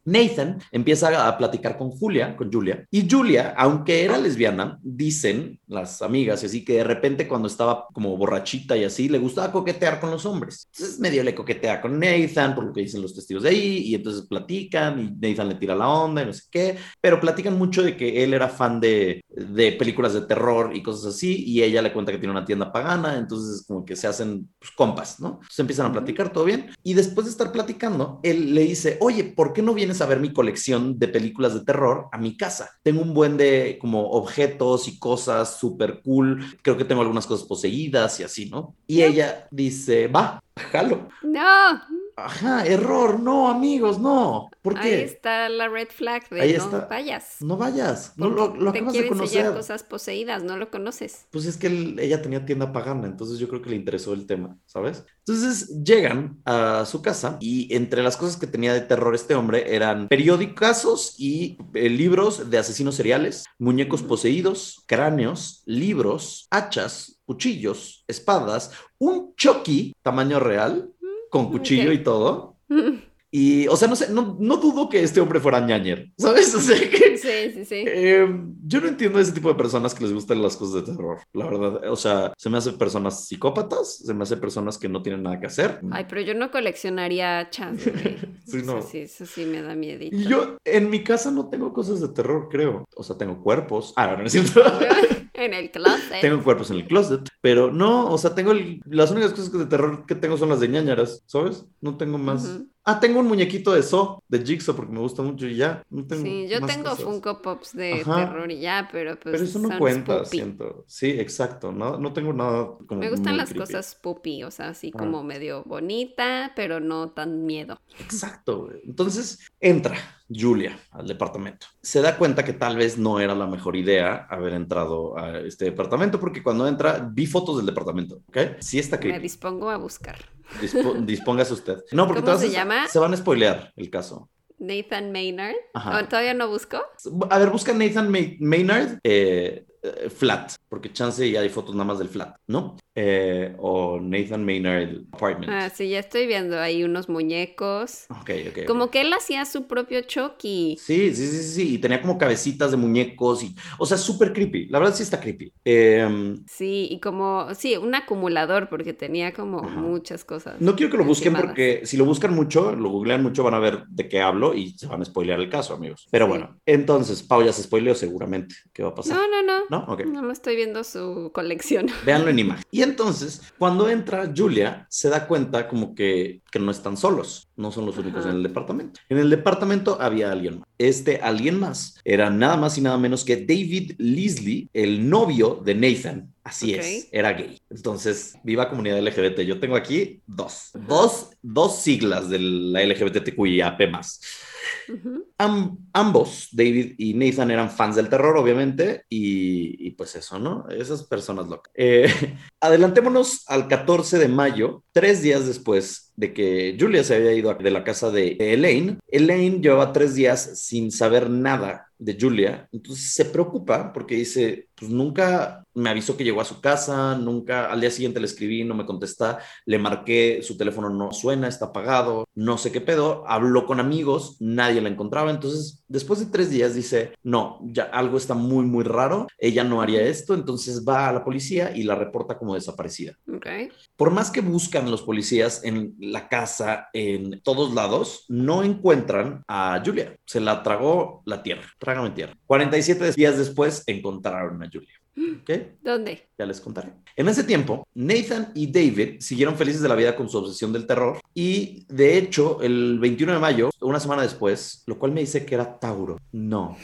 Nathan empieza a platicar con Julia, con Julia, y Julia, aunque era lesbiana, dicen las amigas y así que de repente cuando estaba como borrachita y así, le gustaba coquetear con los hombres. Entonces medio le coquetea con Nathan, por lo que dicen los testigos de ahí, y entonces platican y Nathan le tira la onda y no sé qué, pero platican mucho de que él era fan de, de películas de terror y cosas así, y ella le cuenta que tiene una tienda pagana, entonces como que se hacen pues, compas, ¿no? Entonces empiezan a platicar todo bien, y después de estar platicando, él le dice, oye, ¿por qué no vienes a ver mi colección de películas de terror a mi casa? Tengo un buen de como objetos y cosas súper cool, creo que tengo algunas cosas poseídas y así, ¿no? Y ella dice, va, jalo.
No,
Ajá, error, no, amigos, no. ¿Por qué?
Ahí está la red flag de no vayas.
No vayas, no lo, lo
te
acabas de conocer.
cosas poseídas, no lo conoces.
Pues es que ella tenía tienda pagana, entonces yo creo que le interesó el tema, ¿sabes? Entonces llegan a su casa y entre las cosas que tenía de terror este hombre eran periódicos y eh, libros de asesinos seriales, muñecos poseídos, cráneos, libros, hachas, cuchillos, espadas, un Chucky tamaño real con cuchillo y todo. Y, o sea, no sé, no, no, dudo que este hombre fuera ñañer, ¿sabes? O sea, que,
sí, sí, sí.
Em, yo no entiendo ese tipo de personas que les gustan las cosas de terror, la verdad. O sea, se me hace personas psicópatas, se me hace personas que no tienen nada que hacer.
Ay, pero yo no coleccionaría chance.
sí, no.
sí, eso sí me da miedo.
Y yo en mi casa no tengo cosas de terror, creo. O sea, tengo cuerpos. Ah, no, no es cierto.
en el closet.
Tengo cuerpos en el closet, pero no, o sea, tengo las únicas cosas de terror que tengo son las de ñañaras, ¿sabes? No tengo más. Ah, tengo un muñequito de So, de Jigsaw, porque me gusta mucho y ya. No tengo
sí, yo tengo Funko Pops de terror y ya, pero pues.
Pero eso no cuenta, siento. Sí, exacto. No, no tengo nada como.
Me gustan las cosas poopy, o sea, así ah. como medio bonita, pero no tan miedo.
Exacto. Entonces entra Julia al departamento. Se da cuenta que tal vez no era la mejor idea haber entrado a este departamento, porque cuando entra vi fotos del departamento, ¿ok? Sí está creepy.
Me dispongo a buscar.
Dispóngase usted. No, porque
¿Cómo se llama?
Se van a spoilear el caso.
Nathan Maynard. ¿Todavía no busco?
A ver, busca Nathan Maynard eh, eh, flat, porque chance ya hay fotos nada más del flat, ¿no? Eh, o Nathan Maynard Apartment.
Ah, sí, ya estoy viendo ahí unos muñecos.
Ok, ok.
Como que él hacía su propio Chucky.
Sí, sí, sí, sí, y tenía como cabecitas de muñecos y, o sea, súper creepy. La verdad sí está creepy. Em,
sí, y como, sí, un acumulador porque tenía como muchas cosas.
No quiero que lo busquen porque si lo buscan mucho, lo googlean mucho, van a ver de qué hablo y se van a spoilear el caso, amigos. Pero bueno, entonces, Pau ya se spoileó seguramente. ¿Qué va a pasar?
No, no, no.
¿No? Ok.
No, estoy viendo su colección.
Véanlo en imagen. Y entonces, cuando entra Julia, se da cuenta como que, que no están solos, no son los únicos en el departamento. En el departamento había alguien más. Este alguien más era nada más y nada menos que David Leslie, el novio de Nathan. Así es, era gay. Entonces, viva comunidad LGBT. Yo tengo aquí dos, dos, dos siglas de la LGBTQIAP+. Ambos, David y Nathan, eran fans del terror, obviamente, y, pues eso, ¿no? Esas personas locas. Eh, adelantémonos al 14 de mayo, tres días después de que Julia se había ido de la casa de Elaine. Elaine llevaba tres días sin saber nada de Julia, entonces se preocupa porque dice, pues nunca me avisó que llegó a su casa, nunca, al día siguiente le escribí, no me contesta, le marqué, su teléfono no suena, está apagado, no sé qué pedo, habló con amigos, nadie la encontraba, entonces después de tres días dice, no, ya algo está muy, muy raro, ella no haría esto, entonces va a la policía y la reporta como desaparecida.
Okay.
Por más que buscan los policías en la casa, en todos lados, no encuentran a Julia, se la tragó la tierra, trágame tierra. 47 días después encontraron Julia. ¿Qué?
¿Dónde?
Ya les contaré. En ese tiempo, Nathan y David siguieron felices de la vida con su obsesión del terror y de hecho, el 21 de mayo, una semana después, lo cual me dice que era Tauro. No.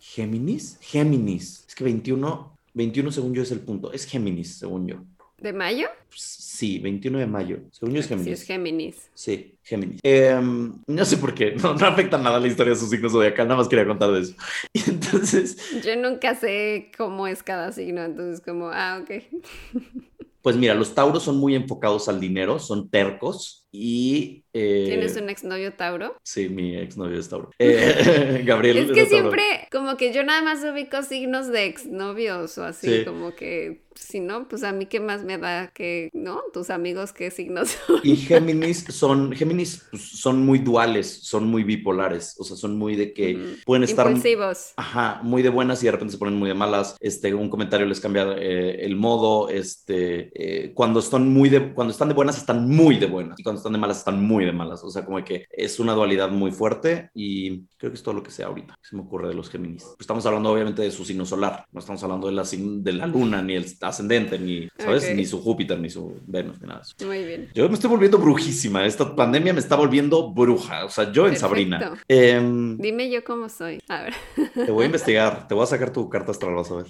¿Géminis? Géminis. Es que 21, 21 según yo es el punto. Es Géminis, según yo.
¿De mayo?
Sí, 21 de mayo. Según yo es Géminis.
Sí, es Géminis.
Sí, Géminis. Eh, no sé por qué, no, no, afecta nada la historia de sus signos zodiacales, nada más quería contar de eso. Y entonces...
Yo nunca sé cómo es cada signo, entonces como, ah, ok.
Pues mira, los tauros son muy enfocados al dinero, son tercos y... Eh...
¿Tienes un exnovio tauro?
Sí, mi exnovio es tauro. Eh, Gabriel.
Es que siempre, como que yo nada más ubico signos de exnovios o así, sí. como que si no, pues a mí qué más me da que, ¿no? Tus amigos qué signos son.
Y Géminis son, Géminis pues, son muy duales, son muy bipolares, o sea, son muy de que mm. pueden estar...
Impulsivos.
Ajá, muy de buenas y de repente se ponen muy de malas, este, un comentario les cambia eh, el modo, este, eh, cuando están muy de, cuando están de buenas están muy de buenas y cuando están de malas están muy de malas, o sea, como que es una dualidad muy fuerte y creo que es todo lo que sé ahorita, se me ocurre de los Géminis. Estamos hablando obviamente de su signo solar, no estamos hablando de la, de la luna ni el ascendente, ni, ¿sabes? Okay. Ni su Júpiter, ni su Venus, ni nada de eso.
Muy bien.
Yo me estoy volviendo brujísima. Esta pandemia me está volviendo bruja. O sea, yo en
Perfecto.
Sabrina. Eh,
Dime yo cómo soy. A ver.
Te voy a investigar. Te voy a sacar tu carta astral, vas a ver.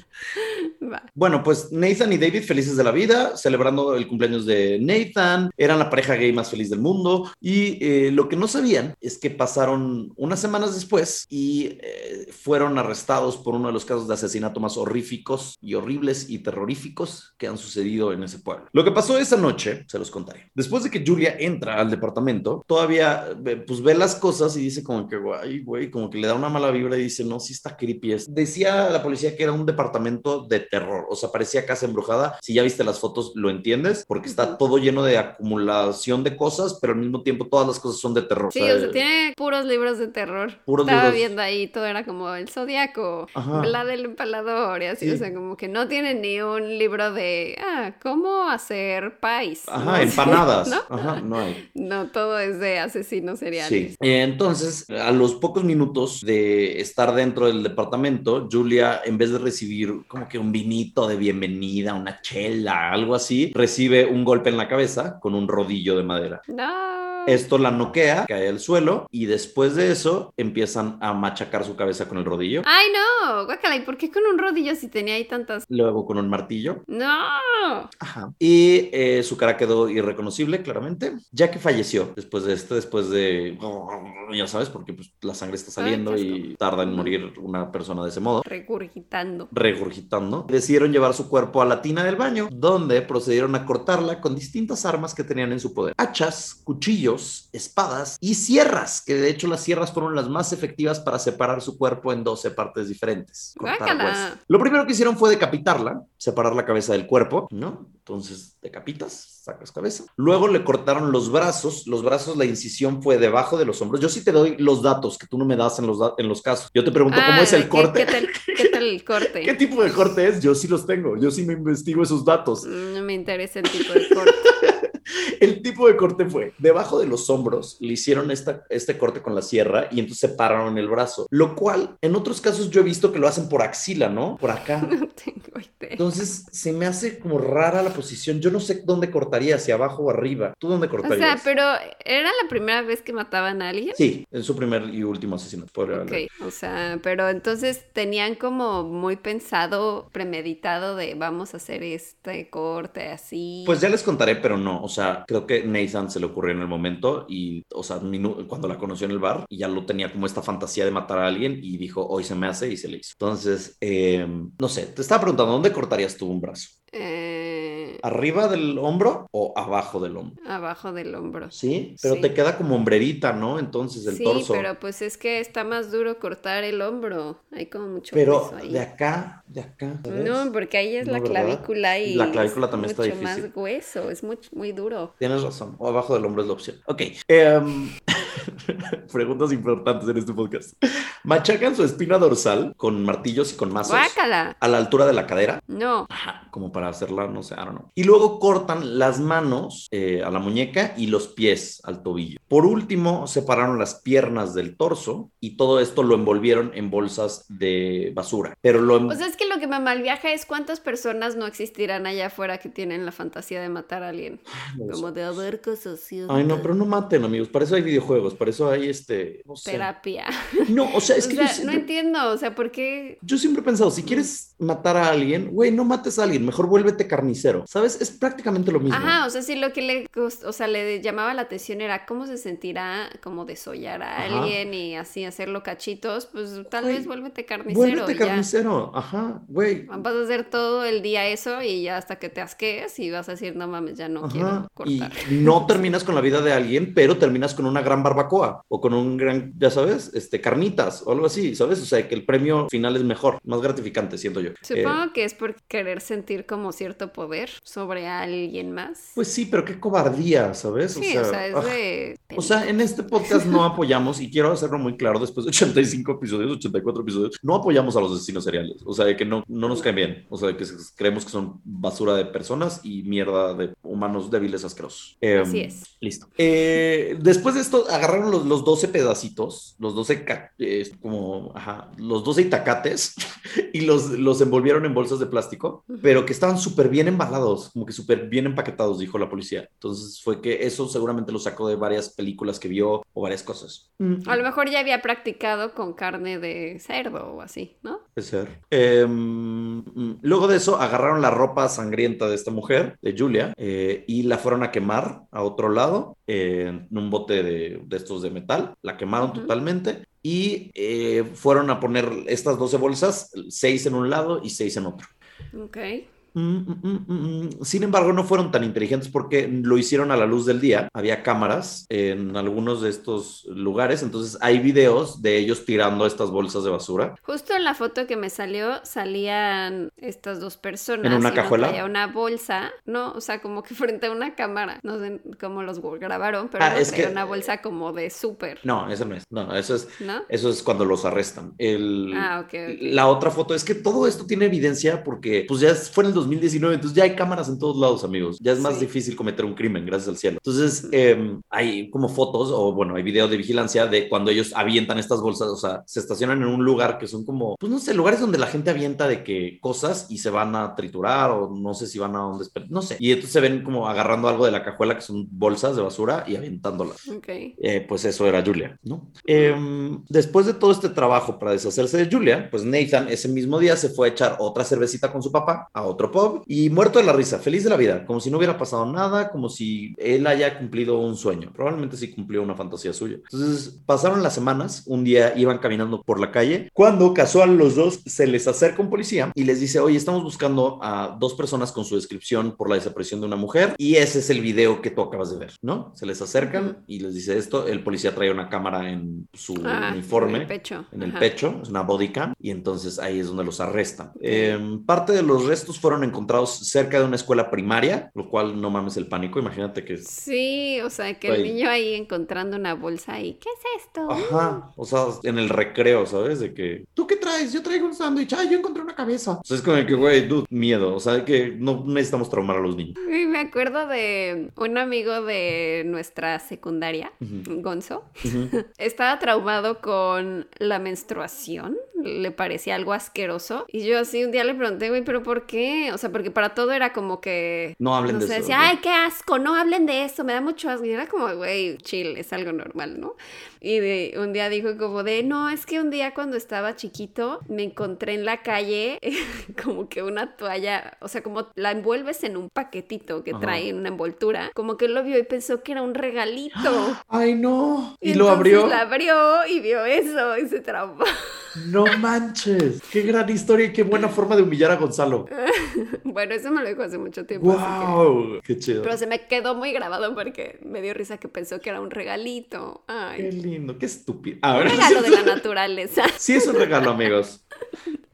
Va.
Bueno, pues Nathan y David felices de la vida, celebrando el cumpleaños de Nathan. Eran la pareja gay más feliz del mundo. Y eh, lo que no sabían es que pasaron unas semanas después y eh, fueron arrestados por uno de los casos de asesinato más horríficos y horribles y terroríficos que han sucedido en ese pueblo. Lo que pasó esa noche, se los contaré. Después de que Julia entra al departamento, todavía pues ve las cosas y dice como que, guay, güey, como que le da una mala vibra y dice, no, sí está creepy. Decía la policía que era un departamento de terror, o sea, parecía casa embrujada. Si ya viste las fotos, lo entiendes, porque está todo lleno de acumulación de cosas, pero al mismo tiempo todas las cosas son de terror.
Sí, o sea, o sea tiene puros libros de terror.
Puros
Estaba
libros.
viendo ahí, todo era como el zodiaco, la del empalador y así,
Sí.
o sea, como que no tiene ni un libro de, ah, ¿cómo hacer país?
Ajá, empanadas.
¿No?
Ajá, no hay.
No, todo es de asesinos seriales.
Sí. Entonces, a los pocos minutos de estar dentro del departamento, Julia, en vez de recibir como que un vinito de bienvenida, una chela, algo así, recibe un golpe en la cabeza con un rodillo de madera.
No.
Esto la noquea, cae al suelo y después de eso empiezan a machacar su cabeza con el rodillo,
Ay, no, guácala, ¿y por qué con un rodillo si tenía ahí tantas?
luego con un martillo.
No.
Ajá. Y eh, su cara quedó irreconocible, claramente, ya que falleció después de esto, después de, ya sabes, porque pues, la sangre está saliendo
Ay,
y tarda en morir una persona de ese modo.
Regurgitando.
regurgitando, decidieron llevar su cuerpo a la tina del baño, donde procedieron a cortarla con distintas armas que tenían en su poder. Hachas, cuchillos, espadas y sierras, que de hecho las sierras fueron las más efectivas para separar su cuerpo en 12 partes diferentes. Huesos. Lo primero que hicieron fue decapitarla, separar la cabeza del cuerpo, ¿no? Entonces decapitas, sacas cabeza. Luego le cortaron los brazos, los brazos, la incisión fue debajo de los hombros. Yo sí te doy los datos que tú no me das en los, en los casos. Yo te pregunto cómo
Ah,
es el
¿qué-
corte.
¿Qué tal, qué tal el corte?
¿Qué tipo de corte es? Yo sí los tengo, yo sí me investigo esos datos.
Mm, No me interesa el tipo de corte.
El tipo de corte fue, debajo de los hombros le hicieron esta, este corte con la sierra y entonces separaron el brazo, lo cual en otros casos yo he visto que lo hacen por axila, ¿no? Por acá.
No tengo idea.
Entonces se me hace como rara la posición, yo no sé dónde cortaría, si abajo o arriba. ¿Tú dónde
O
cortarías?
sea, pero ¿era la primera vez que mataban a alguien?
Sí, es su primer y último asesinato.
Ok, o sea, pero entonces tenían como muy pensado, premeditado de vamos a hacer este corte así.
Pues ya les contaré, pero no, o sea, creo que Nathan se le ocurrió en el momento y, o sea, cuando la conoció en el bar y ya lo tenía como esta fantasía de matar a alguien y dijo, hoy se me hace y se le hizo. Entonces, eh, no sé, te estaba preguntando, ¿dónde cortarías tú un brazo?
Eh,
arriba del hombro o abajo del hombro.
Abajo del hombro.
Sí, pero
Sí.
te queda como hombrerita, ¿no? Entonces el
sí,
torso.
pero pues es que está más duro cortar el hombro. Hay como mucho
Pero
hueso ahí.
de acá, de acá. ¿sabes?
No, porque ahí es
No,
la
¿verdad?
clavícula y
La clavícula
es
también está
mucho
difícil.
más hueso, es muy, muy duro.
Tienes razón. O abajo del hombro es la opción. Ok. em, preguntas importantes en este podcast. Machacan su espina dorsal con martillos y con mazos
¡Guácala!
a la altura de la cadera.
No,
Ajá, como para hacerla, no sé, I don't know. Y luego cortan las manos eh, a la muñeca y los pies al tobillo. Por último, separaron las piernas del torso y todo esto lo envolvieron en bolsas de basura. Pero lo...
o sea, es que lo que me malviaja es cuántas personas no existirán allá afuera que tienen la fantasía de matar a alguien. Como de haber cosas
Ay, no, pero no maten, amigos. Para eso hay videojuegos, para eso hay este... No, sé.
Terapia.
no o sea, es
o
que
sea,
yo,
no entiendo, o sea, ¿por qué?
yo siempre he pensado, si quieres matar a alguien, güey, no mates a alguien, mejor vuélvete carnicero. ¿Sabes? Es prácticamente lo mismo.
Ajá, o sea, sí lo que le, o sea, le llamaba la atención era cómo se sentirá como desollar a
Ajá.
alguien y así hacerlo cachitos, pues tal vez vuélvete carnicero.
Vuélvete
y ya.
carnicero. Ajá, güey.
Vas a hacer todo el día eso y ya hasta que te asquees y vas a decir, no mames, ya no
Ajá,
quiero
Y
cortar.
no terminas con la vida de alguien, pero terminas con una gran barbacoa o con un gran, ya sabes, este, carnitas o algo así, ¿sabes? O sea, que el premio final es mejor, más gratificante, siento yo.
Supongo
Eh,
que es por querer sentir como cierto poder sobre alguien más.
pues sí, pero qué cobardía, ¿sabes?
sí, o sea, es
ah,
de...
O sea, en este podcast no apoyamos, y quiero hacerlo muy claro, después de 85 episodios, 84 episodios, no apoyamos a los asesinos seriales. O sea, de que no, no nos caen bien. O sea, de que creemos que son basura de personas y mierda de humanos débiles asquerosos. Eh,
Así es.
Listo. Eh, después de esto, agarraron los, los 12 pedacitos, los 12, ca- eh, como, ajá, los 12 itacates, y los, los envolvieron en bolsas de plástico, pero que estaban súper bien embalados, como que súper bien empaquetados, dijo la policía. Entonces fue que eso seguramente lo sacó de varias películas que vio o varias cosas.
A lo mejor ya había practicado con carne de cerdo o así, ¿no?
Puede ser. Eh, mm, luego de eso, agarraron la ropa sangrienta de esta mujer, de Julia, eh, y la fueron a quemar a otro lado, eh, en un bote de, de estos de metal. La quemaron totalmente y eh, fueron a poner estas 12 bolsas, seis en un lado y seis en otro.
Ok.
Mm, mm, mm. Sin embargo, no fueron tan inteligentes porque lo hicieron a la luz del día. Había cámaras en algunos de estos lugares, entonces hay videos de ellos tirando estas bolsas de basura.
Justo en la foto que me salió salían estas dos personas.
¿En una
y
cajuela?
una bolsa, no, o sea, como que frente a una cámara. No sé cómo los grabaron, pero
Ah, es que-
una bolsa como de súper,
No, eso no es. No, eso es,
¿no?
eso es cuando los arrestan. El,
Ah, ok, ok.
La otra foto es que todo esto tiene evidencia porque pues ya fue en el 2019, entonces ya hay cámaras en todos lados, amigos. Ya es más
Sí.
difícil cometer un crimen, gracias al cielo. Entonces eh, hay como fotos o bueno, hay video de vigilancia de cuando ellos avientan estas bolsas, o sea, se estacionan en un lugar que son como, pues no sé, lugares donde la gente avienta de que cosas y se van a triturar o no sé si van a desper- no sé. Y entonces se ven como agarrando algo de la cajuela que son bolsas de basura y avientándolas.
Ok.
Eh, pues eso era Julia, ¿no? Em, después de todo este trabajo para deshacerse de Julia, pues Nathan ese mismo día se fue a echar otra cervecita con su papá a otro pub y muerto de la risa, feliz de la vida, como si no hubiera pasado nada, como si él haya cumplido un sueño. Probablemente sí cumplió una fantasía suya. Entonces pasaron las semanas, un día iban caminando por la calle, cuando casual los dos se les acerca un policía y les dice, oye, estamos buscando a dos personas con su descripción por la desaparición de una mujer y ese es el video que tú acabas de ver, ¿no? Se les acercan y les dice esto, el policía trae una cámara en su
Ah,
uniforme.
En el pecho.
En el
Ajá.
pecho, es una body cam, y entonces ahí es donde los arrestan. Eh, parte de los restos fueron encontrados cerca de una escuela primaria, lo cual no mames el pánico, imagínate que.
Sí, o sea, que el niño ahí encontrando una bolsa y ¿qué es esto?
Ajá, o sea, en el recreo, ¿sabes? De que, ¿tú qué traes? Yo traigo un sándwich, ay, yo encontré una cabeza. O sea, es como de que, güey, dude, miedo, o sea, que no necesitamos traumar a los niños.
Y me acuerdo de un amigo de nuestra secundaria, Gonzo, estaba traumado con la menstruación, le parecía algo asqueroso. Y yo así un día le pregunté, güey, ¿pero por qué? O sea, porque para todo era como que...
No hablen
No
de
sé,
eso.
decía, ay, qué asco, no hablen de eso, me da mucho asco. Y era como, güey, chill, es algo normal, ¿no? Y de- un día dijo como de, no, es que un día cuando estaba chiquito me encontré en la calle como que una toalla, o sea, como la envuelves en un paquetito que
Ajá.
trae en una envoltura, como que él lo vio y pensó que era un regalito.
Ay, no. Y,
Y
lo abrió.
La abrió y vio eso y se traumó.
No manches. Qué gran historia y qué buena forma de humillar a Gonzalo.
bueno, eso me lo dijo hace mucho tiempo.
¡Wow! ¡Qué chido!
Pero se me quedó muy grabado porque me dio risa que pensó que era un regalito. Ay.
¡Qué lindo! ¡Qué estúpido!
un regalo de la naturaleza.
Sí, es un regalo, amigos.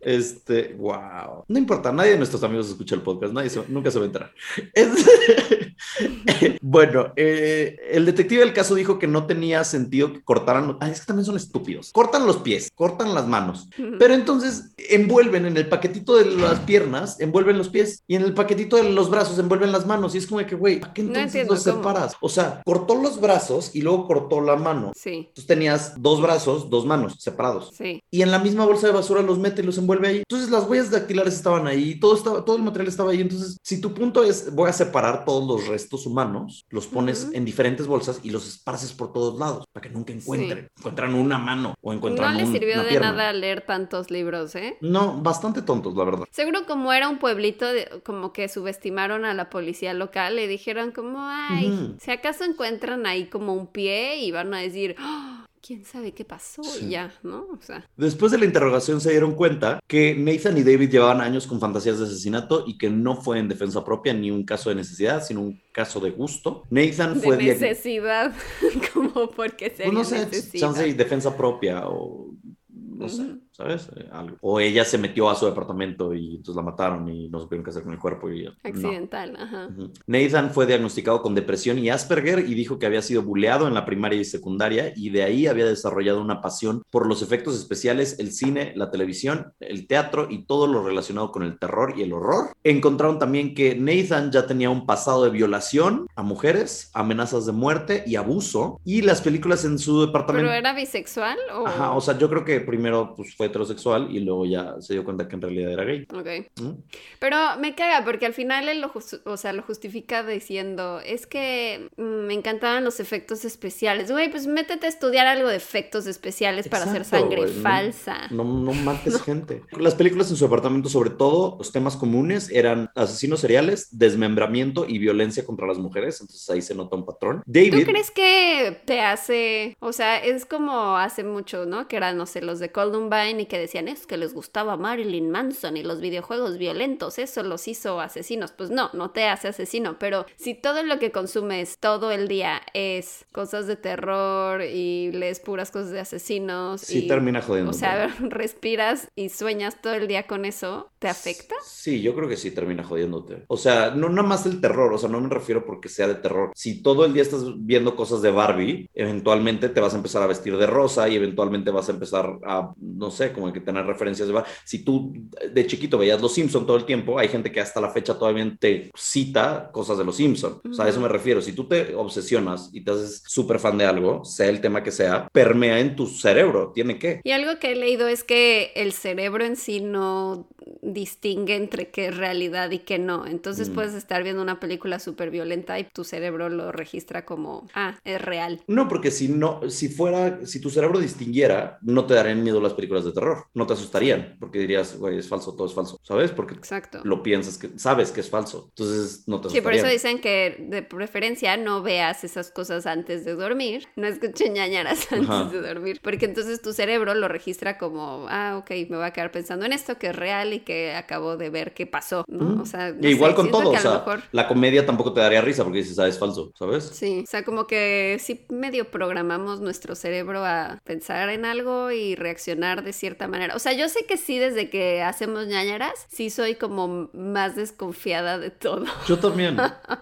Este, wow. No importa, nadie de nuestros amigos escucha el podcast, nadie nunca se va a enterar. bueno, eh, el detective del caso dijo que no tenía sentido que cortaran. Ay, es que también son estúpidos. Cortan los pies, cortan las manos, pero entonces envuelven en el paquetito de las piernas, envuelven los pies y en el paquetito de los brazos envuelven las manos. Y es como que, güey, ¿a qué entonces los separas? O sea, cortó los brazos y luego cortó la mano.
Sí.
Entonces tenías dos brazos, dos manos separados.
Sí.
Y en la misma bolsa de basura los mete y los envuelve vuelve ahí. Entonces las huellas dactilares estaban ahí, todo, estaba, todo el material estaba ahí. Entonces, si tu punto es, voy a separar todos los restos humanos, los pones en diferentes bolsas y los esparces por todos lados para que nunca encuentren. Encuentran una mano o encuentran
No les sirvió de nada leer tantos libros, ¿eh?
No, bastante tontos, la verdad.
Seguro como era un pueblito, como que subestimaron a la policía local, le dijeron como, ay, si acaso encuentran ahí como un pie y van a decir, ¡Oh! Quién sabe qué pasó y ya, ¿no? O sea.
Después de la interrogación se dieron cuenta que Nathan y David llevaban años con fantasías de asesinato y que no fue en defensa propia ni un caso de necesidad, sino un caso de gusto. Nathan fue...
De necesidad, como porque se
pues no sé, chance de defensa propia o no sé. ¿Sabes? Eh, algo. O ella se metió a su departamento y entonces la mataron y no supieron qué hacer con el cuerpo. Y,
Accidental, ajá.
Nathan fue diagnosticado con depresión y Asperger y dijo que había sido buleado en la primaria y secundaria y de ahí había desarrollado una pasión por los efectos especiales, el cine, la televisión, el teatro y todo lo relacionado con el terror y el horror. Encontraron también que Nathan ya tenía un pasado de violación a mujeres, amenazas de muerte y abuso y las películas en su departamento.
¿Pero era bisexual? O...
Ajá, o sea, yo creo que primero pues, fue heterosexual y luego ya se dio cuenta que en realidad era gay.
Ok. Pero me caga porque al final él lo, o sea, lo justifica diciendo, es que mm, me encantaban los efectos especiales. Güey, pues métete a estudiar algo de efectos especiales para hacer sangre falsa.
No, no, mates gente. Las películas en su apartamento, sobre todo, los temas comunes eran asesinos seriales, desmembramiento y violencia contra las mujeres. Entonces ahí se nota un patrón. David.
¿Tú crees que te hace, o sea, es como hace mucho, ¿no? Que eran, no sé, los de Columbine y que decían es que les gustaba Marilyn Manson y los videojuegos violentos, eso los hizo asesinos. Pues no, no te hace asesino, pero si todo lo que consumes todo el día es cosas de terror y lees puras cosas de asesinos.
Sí, termina jodiendo.
O sea, respiras y sueñas todo el día con eso, ¿te afecta?
Sí, yo creo que sí termina jodiéndote. O sea, no nada más el terror, o sea, no me refiero porque sea de terror. Si todo el día estás viendo cosas de Barbie, eventualmente te vas a empezar a vestir de rosa y eventualmente vas a empezar a, no sé, como que tener referencias de Si tú de chiquito veías Los Simpson todo el tiempo, hay gente que hasta la fecha todavía te cita cosas de Los Simpson. O sea, a eso me refiero. Si tú te obsesionas y te haces súper fan de algo, sea el tema que sea, permea en tu cerebro. Tiene que.
Y algo que he leído es que el cerebro en sí no distingue entre qué es realidad y qué no. Entonces mm. puedes estar viendo una película súper violenta y tu cerebro lo registra como, ah, es real.
No, porque si no, si fuera, si tu cerebro distinguiera, no te darían miedo las películas de terror, no te asustarían, porque dirías, güey, es falso, todo es falso, ¿sabes? Porque
Exacto.
lo piensas que, sabes que es falso, entonces no te asustarían.
Sí, por eso dicen que de preferencia no veas esas cosas antes de dormir, no escuchen ñañaras antes de dormir, porque entonces tu cerebro lo registra como, ah, ok, me voy a quedar pensando en esto que es real y que acabo de ver qué pasó, ¿no? O sea,
igual con todo, o sea, la comedia tampoco te daría risa porque dices, ah, es falso, ¿sabes?
Sí, o sea, como que sí medio programamos nuestro cerebro a pensar en algo y reaccionar de cierta manera. O sea, yo sé que sí, desde que hacemos ñañaras, sí soy como más desconfiada de todo.
Yo también,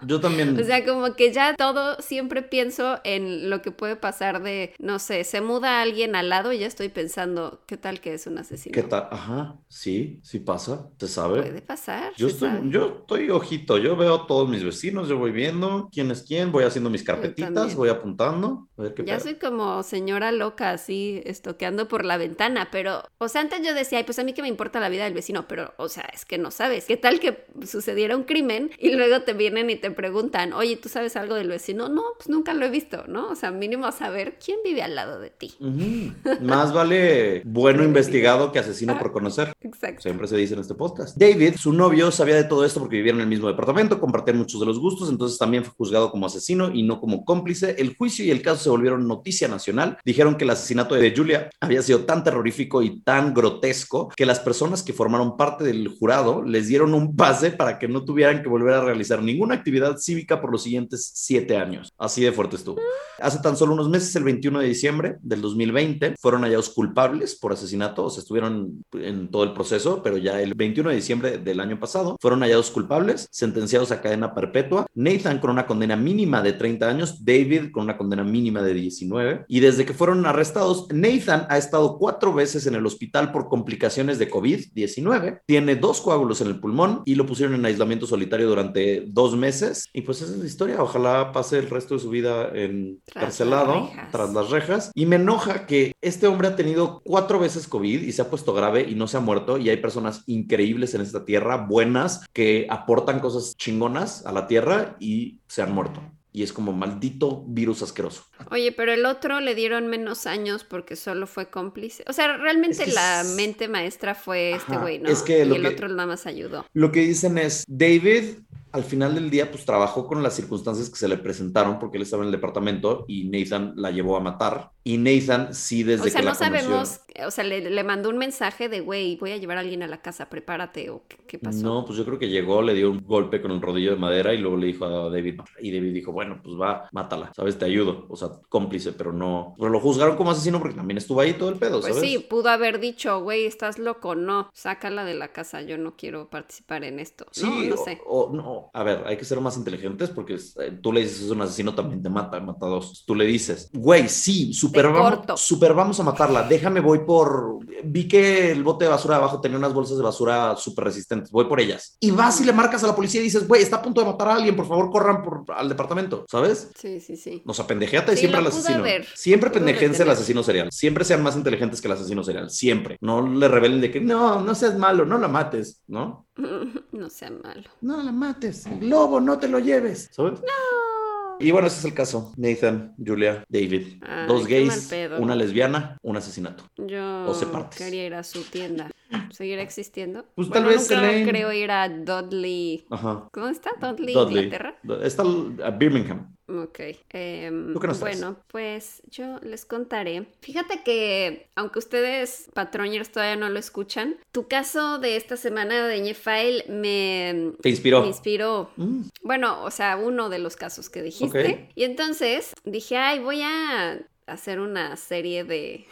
yo también.
o sea, como que ya todo siempre pienso en lo que puede pasar de, no sé, se muda alguien al lado y ya estoy pensando, ¿qué tal que es un asesino?
¿Qué tal? Ajá, sí, sí pasa. ¿Se sabe?
Puede pasar.
Yo, estoy, yo estoy ojito, yo veo a todos mis vecinos, yo voy viendo quién es quién, voy haciendo mis carpetitas, voy apuntando.
ya soy como señora loca, así, estoqueando por la ventana, pero, o sea, antes yo decía, ay, pues a mí que me importa la vida del vecino, pero, o sea, es que no sabes. ¿Qué tal que sucediera un crimen y luego te vienen y te preguntan, oye, ¿tú sabes algo del vecino? No, pues nunca lo he visto, ¿no? O sea, mínimo saber quién vive al lado de ti.
Más vale bueno investigado que asesino por conocer.
Exacto.
Siempre se dice en este podcast. David, su novio, sabía de todo esto porque vivían en el mismo departamento, compartían muchos de los gustos, entonces también fue juzgado como asesino y no como cómplice. El juicio y el caso se volvieron noticia nacional. Dijeron que el asesinato de Julia había sido tan terrorífico y tan grotesco que las personas que formaron parte del jurado les dieron un pase para que no tuvieran que volver a realizar ninguna actividad cívica por los siguientes siete años. Así de fuerte estuvo. Hace tan solo unos meses, el 21 de diciembre del 2020, fueron hallados culpables por asesinato, o sea, estuvieron en todo el proceso, pero ya el 21 de diciembre del año pasado fueron hallados culpables, sentenciados a cadena perpetua. Nathan con una condena mínima de 30 años, David con una condena mínima de 19. Y desde que fueron arrestados, Nathan ha estado cuatro veces en el hospital por complicaciones de COVID-19, tiene dos coágulos en el pulmón y lo pusieron en aislamiento solitario durante dos meses. Y pues esa es la historia. Ojalá pase el resto de su vida en encarcelado tras las rejas. Y me enoja que este hombre ha tenido cuatro veces COVID y se ha puesto grave y no se ha muerto. Y hay personas increíbles en esta tierra, buenas, que aportan cosas chingonas a la tierra y se han muerto. Y es como maldito virus asqueroso.
Oye, pero el otro le dieron menos años porque solo fue cómplice. O sea, realmente la mente maestra fue este güey, ¿no?
Es que
y el otro nada más ayudó.
Lo que dicen es, David al final del día, pues trabajó con las circunstancias que se le presentaron porque él estaba en el departamento y Nathan la llevó a matar. Y Nathan sí desde que
O sea,
no
sabemos, o sea, le, mandó un mensaje de, güey, voy a llevar a alguien a la casa, prepárate o qué, pasó.
No, pues yo creo que llegó, le dio un golpe con el rodillo de madera y luego le dijo a David, y David dijo, bueno, pues va, mátala, ¿sabes? Te ayudo. O sea, cómplice, pero no, pero lo juzgaron como asesino porque también estuvo ahí todo el pedo,
pues sí, pudo haber dicho, güey, estás loco, no, sácala de la casa, yo no quiero participar en esto. Sí, no, no sé.
O, no, a ver, hay que ser más inteligentes porque eh, tú le dices es un asesino, también te mata, mata a dos. Tú le dices, güey, sí, super vamos, super vamos a matarla, déjame, voy por. Vi que el bote de basura de abajo tenía unas bolsas de basura súper resistentes, voy por ellas. Y vas y le marcas a la policía y dices, güey, está a punto de matar a alguien, por favor, corran por, al departamento, ¿sabes?
Sí, sí, sí.
Nos apendejate siempre al asesino. Siempre pendejense al asesino serial. Siempre sean más inteligentes que el asesino serial. Siempre. No le revelen de que no, no seas malo, no la mates, ¿no?
No sea malo.
No la mates. Lobo, no te lo lleves. ¿Sabes?
No.
Y bueno, ese es el caso. Nathan, Julia, David. Dos gays, una lesbiana, un asesinato.
Yo quería ir a su tienda. ¿Seguirá existiendo?
Pues tal vez
nunca creo ir a Dudley. Ajá. ¿Cómo está? Dudley, Inglaterra.
Está a Birmingham.
Ok. Em, bueno, pues yo les contaré. Fíjate que, aunque ustedes, patroñers, todavía no lo escuchan, tu caso de esta semana de Ñefile me...
¿Te inspiró?
Me inspiró. Mm. Bueno, o sea, uno de los casos que dijiste. Y entonces dije, ay, voy a hacer una serie de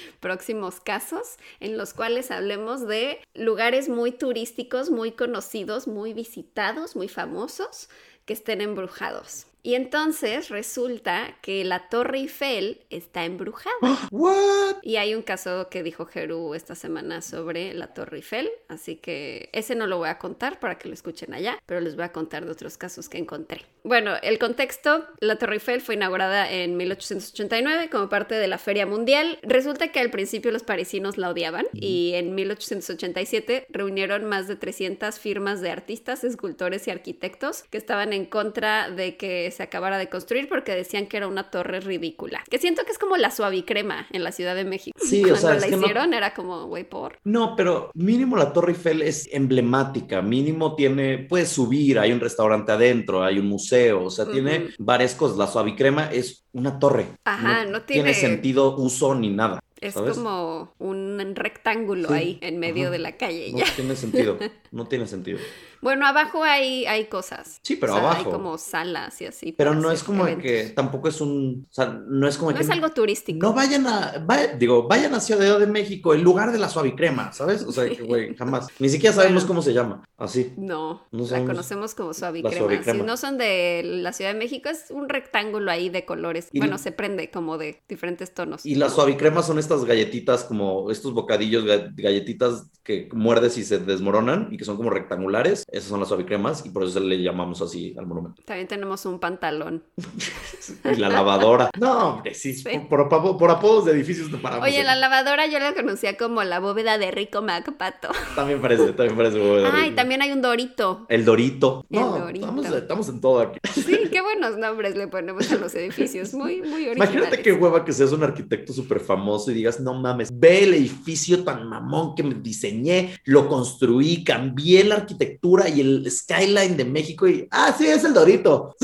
próximos casos en los cuales hablemos de lugares muy turísticos, muy conocidos, muy visitados, muy famosos, que estén embrujados. Y entonces resulta que la Torre Eiffel está embrujada.
¿What?
Y hay un caso que dijo Jeru esta semana sobre la Torre Eiffel, así que ese no lo voy a contar para que lo escuchen allá, pero les voy a contar de otros casos que encontré. Bueno, el contexto, la Torre Eiffel fue inaugurada en 1889 como parte de la Feria Mundial. Resulta que al principio los parisinos la odiaban y en 1887 reunieron más de 300 firmas de artistas, escultores y arquitectos que estaban en contra de que se acabara de construir porque decían que era una torre ridícula. Que siento que es como la suavicrema en la Ciudad de México.
Sí, Cuando o sea,
la hicieron era como, güey, por.
No, pero mínimo la Torre Eiffel es emblemática, mínimo tiene, puedes subir, hay un restaurante adentro, hay un museo, o sea, tiene varias cosas. La suavicrema es una torre.
Ajá, no, tiene...
tiene sentido uso ni nada.
Es como un rectángulo ahí en medio de la calle.
No tiene sentido, no tiene sentido.
Bueno, abajo hay, hay cosas.
Sí, pero abajo.
Hay como salas y así.
Pero no es como que tampoco es un. O sea, no es como
no
que.
es algo turístico.
No vayan a. digo, vayan a Ciudad de México, el lugar de la suavicrema, ¿sabes? O sea, que, güey, jamás. Ni siquiera sabemos cómo se llama. Así.
No. no la conocemos como suavicrema. Si no son de la Ciudad de México, es un rectángulo ahí de colores. bueno, se prende como de diferentes tonos.
Y las suavicremas son estas galletitas, como estos bocadillos, galletitas que muerdes y se desmoronan y que son como rectangulares. Esas son las suavicremas y por eso le llamamos así al monumento.
También tenemos un pantalón.
y la lavadora. No, hombre, sí, Por, por, apodos de edificios no paramos.
Oye, la lavadora yo la conocía como la bóveda de Rico Macpato.
También parece, también parece bóveda.
Ah, y también hay un Dorito.
El Dorito. No. Estamos, en todo aquí.
Sí, qué buenos nombres le ponemos a los edificios. Muy, muy originales.
Imagínate qué hueva que seas un arquitecto súper famoso y digas, no mames, ve el edificio tan mamón que me diseñé, lo construí, cambié la arquitectura y el skyline de México y, ah, sí, es el Dorito.